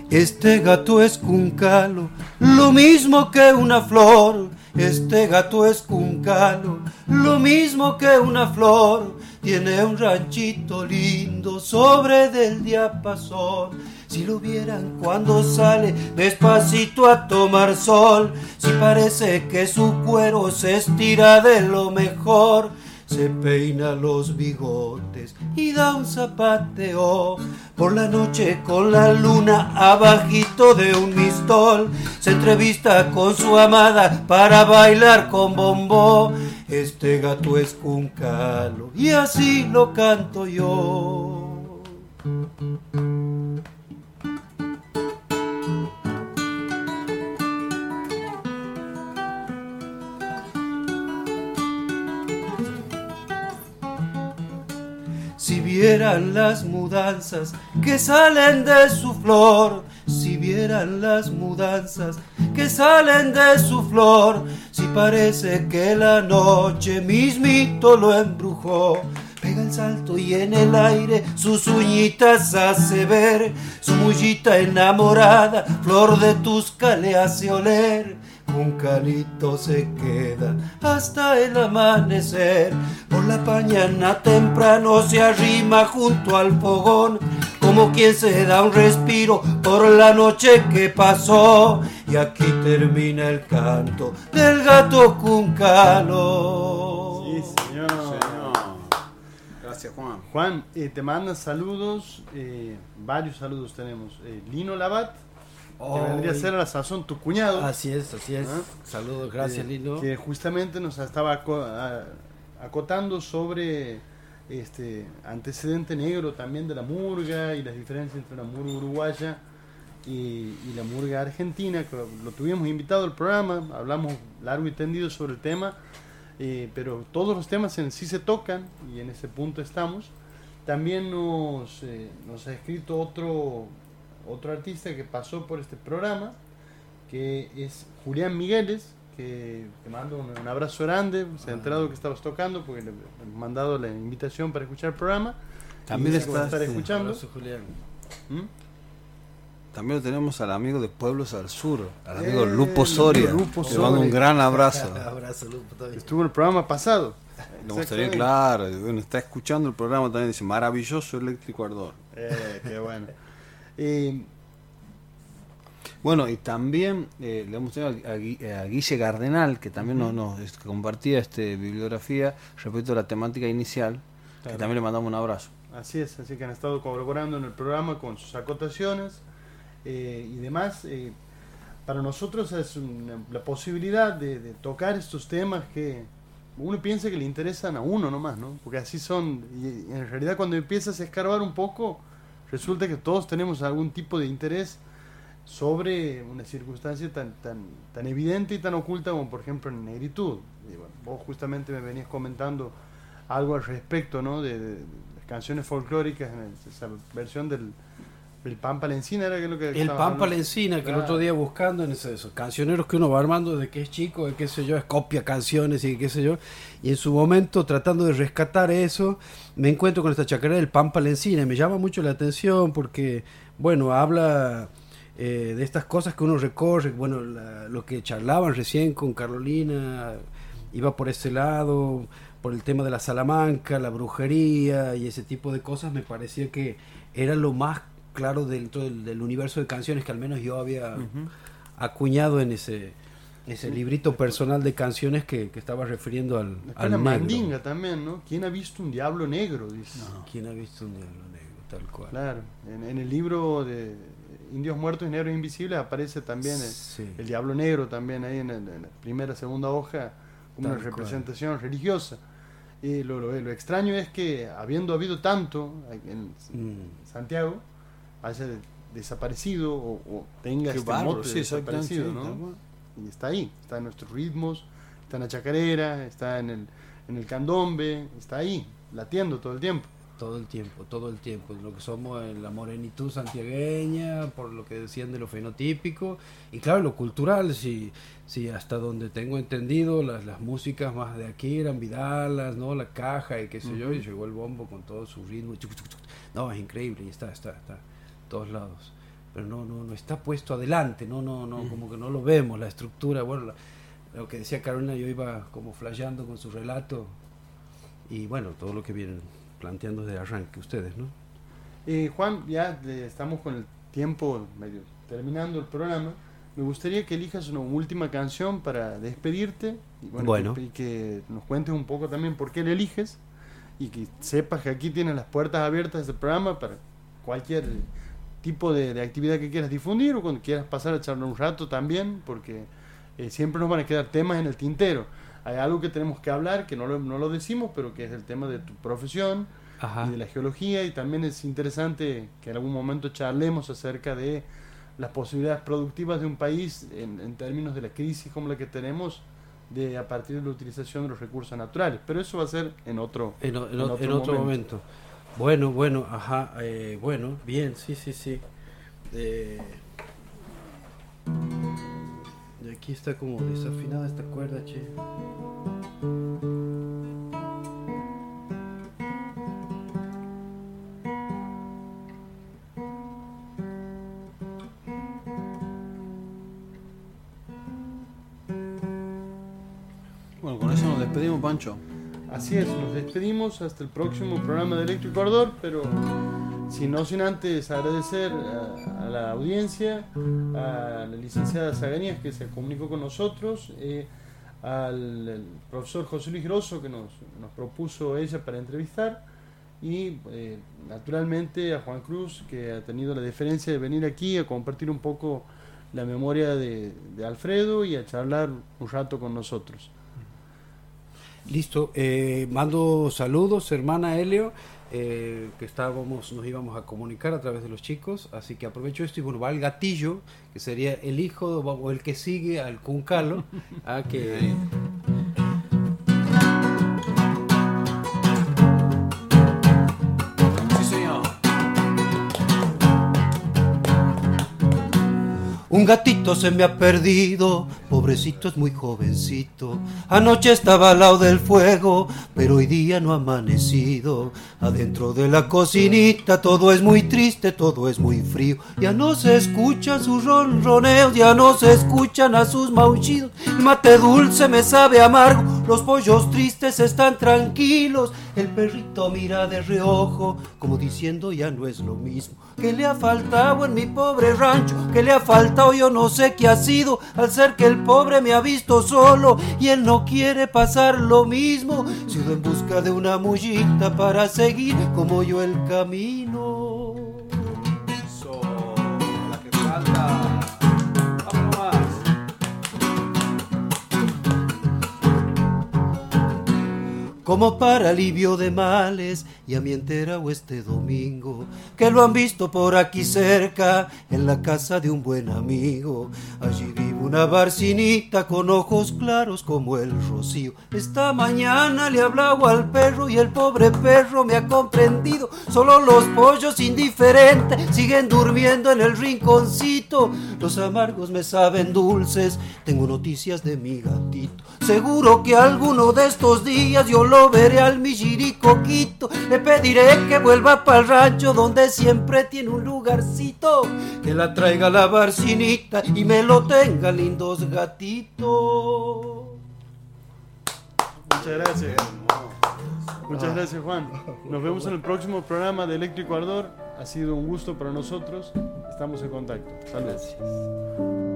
Este gato es cuncalo, lo mismo que una flor. Este gato es cuncalo, lo mismo que una flor. Tiene un ranchito lindo sobre del diapasón. Si lo vieran cuando sale despacito a tomar sol, si parece que su cuero se estira de lo mejor. Se peina los bigotes y da un zapateo por la noche con la luna abajito de un mistol. Se entrevista con su amada para bailar con bombo. Este gato es cuncalo y así lo canto yo. Si vieran las mudanzas que salen de su flor, si vieran las mudanzas que salen de su flor, si parece que la noche mismito lo embrujó, Pega el salto y en el aire sus uñitas hace ver. Su mullita enamorada, flor de tus le hace oler. Un calito se queda hasta el amanecer. Por la mañana temprano se arrima junto al fogón, como quien se da un respiro por la noche que pasó. Y aquí termina el canto del gato cuncalo. Sí, señor. Gracias, Juan. Juan, eh, te mandan saludos, eh, varios saludos tenemos. Eh, Lino Labat, que vendría a ser a la sazón tu cuñado. Así es, así es. ¿Ah? Saludos, gracias, eh, Lino. Que justamente nos estaba acotando sobre este antecedente negro también de la murga y las diferencias entre la murga uruguaya y, y la murga argentina. que Lo tuvimos invitado al programa, hablamos largo y tendido sobre el tema, eh, pero todos los temas en sí se tocan y en ese punto estamos. También nos, eh, nos ha escrito otro, otro artista que pasó por este programa, que es Julián Migueles, que te mando un, un abrazo grande, se ha enterado que estabas tocando porque le hemos mandado la invitación para escuchar el programa. También y dice que va a está estar escuchando. Abrazo, Julián. ¿Mm? También lo tenemos al amigo de Pueblos al Sur, al amigo Eh, Lupo Soria. Lupo Le mando un Soria. gran abrazo. Abrazo, Lupo. Estuvo en el programa pasado. Le gustaría, claro, bueno, está escuchando el programa también, dice, maravilloso eléctrico ardor. Eh, qué bueno. Eh, Bueno, y también eh, le hemos tenido a, Gui- a Guille Gardenal, que también nos, nos, compartía este, bibliografía respecto a la temática inicial, que también le mandamos un abrazo. Así es, así que han estado colaborando en el programa con sus acotaciones eh, y demás. eh, para nosotros es una- la posibilidad de, de tocar estos temas que uno piensa que le interesan a uno nomás, ¿no? Porque así son, y en realidad cuando empiezas a escarbar un poco, resulta que todos tenemos algún tipo de interés sobre una circunstancia tan, tan, tan evidente y tan oculta como por ejemplo en negritud. Y bueno, vos justamente me venías comentando algo al respecto, ¿no? De, las canciones folclóricas, en esa versión del, del Pampa Lencina era lo que El estabas Pampa hablando. Lencina, que el Claro. otro día buscando en esos cancioneros que uno va armando desde que es chico, de qué sé yo, es copia canciones y qué sé yo, y en su momento tratando de rescatar eso, me encuentro con esta chacarera del Pampa Lencina y me llama mucho la atención porque, bueno, habla eh, de estas cosas que uno recorre, bueno, la- lo que charlaban recién con Carolina, iba por ese lado, por el tema de la Salamanca, la brujería y ese tipo de cosas, me parecía que era lo más claro dentro del, del universo de canciones que al menos yo había acuñado en ese ese librito personal de canciones que, que estaba refiriendo al, Después al la negro. mandinga también, ¿no? ¿Quién ha visto un diablo negro? Dice. ¿Quién ha visto un diablo negro? Tal cual. Claro, en, en el libro de Indios Muertos y Negros Invisibles aparece también el, Sí. el diablo negro también ahí en, el- en la primera, segunda hoja, como una Tal cual. representación religiosa. Y lo, lo- lo extraño es que habiendo habido tanto en Mm. Santiago, haya de- desaparecido o, o tenga Qué este bárbaro, mote sí, desaparecido, ¿no? Y está ahí, está en nuestros ritmos, está en la chacarera, está en el, en el candombe, está ahí, latiendo todo el tiempo. Todo el tiempo, todo el tiempo. Lo que somos en la morenitud santiagueña, por lo que decían de lo fenotípico. Y claro, lo cultural, si, si hasta donde tengo entendido, las, las músicas más de aquí eran Vidalas, ¿no? La caja y qué sé yo, y llegó el bombo con todo su ritmo. No, es increíble, y está, está, está, todos lados. Pero no, no, no está puesto adelante, no, no, no, como que no lo vemos, la estructura, bueno, la- lo que decía Carolina, yo iba como flasheando con su relato, y bueno, todo lo que vienen planteando desde arranque ustedes, ¿no? Eh, Juan, ya estamos con el tiempo medio terminando el programa. Me gustaría que elijas una última canción para despedirte y, bueno, Bueno. que, y que nos cuentes un poco también por qué la eliges y que sepas que aquí tienes las puertas abiertas de este programa para cualquier tipo de, de actividad que quieras difundir o cuando quieras pasar a charlar un rato también, porque eh, siempre nos van a quedar temas en el tintero. Hay algo que tenemos que hablar, que no lo, no lo decimos, pero que es el tema de tu profesión, Ajá. y de la geología y también es interesante que en algún momento charlemos acerca de las posibilidades productivas de un país en, en términos de la crisis como la que tenemos de a partir de la utilización de los recursos naturales pero eso va a ser en otro En, en en otro en otro momento. momento. Bueno, bueno, ajá, eh, bueno, bien, sí, sí, sí. Eh, y aquí está como desafinada esta cuerda, che. Bueno, con eso nos despedimos, Pancho. Así es, nos despedimos hasta el próximo programa de Eléctrico Ardor, pero si no sin antes agradecer a, a la audiencia, a la licenciada Zaganías que se comunicó con nosotros, eh, al profesor José Luis Grosso que nos, nos propuso ella para entrevistar y eh, naturalmente a Juan Cruz que ha tenido la deferencia de venir aquí a compartir un poco la memoria de Alfredo y a charlar un rato con nosotros. Listo, eh, mando saludos, hermana Helio, eh, que estábamos, nos íbamos a comunicar a través de los chicos, así que aprovecho esto y bueno, va el gatillo, que sería el hijo o el que sigue al Cuncalo, a que... Un gatito se me ha perdido, pobrecito es muy jovencito. Anoche estaba al lado del fuego, pero hoy día no ha amanecido. Adentro de la cocinita todo es muy triste, todo es muy frío. Ya no se escuchan sus ronroneos, ya no se escuchan a sus maullidos. El mate dulce me sabe amargo, los pollos tristes están tranquilos. El perrito mira de reojo, como diciendo ya no es lo mismo. ¿Qué le ha faltado en mi pobre rancho? ¿Qué le ha faltado? Yo no sé qué ha sido al ser que el pobre me ha visto solo y él no quiere pasar lo mismo. Sigo en busca de una mullita para seguir como yo el camino. Como para alivio de males, y a mi enterado este domingo, que lo han visto por aquí cerca, en la casa de un buen amigo. Allí vive una barcinita con ojos claros como el rocío. Esta mañana le hablaba al perro y el pobre perro me ha comprendido. Solo los pollos indiferentes siguen durmiendo en el rinconcito. Los amargos me saben dulces, tengo noticias de mi gatito. Seguro que alguno de estos días yo lo veré al milliricoquito. Le pediré que vuelva para el rancho donde siempre tiene un lugarcito. Que la traiga la barcinita y me lo tenga lindos gatitos. Muchas gracias. Muchas gracias, Juan. Nos vemos en el próximo programa de Eléctrico Ardor. Ha sido un gusto para nosotros. Estamos en contacto. Saludos.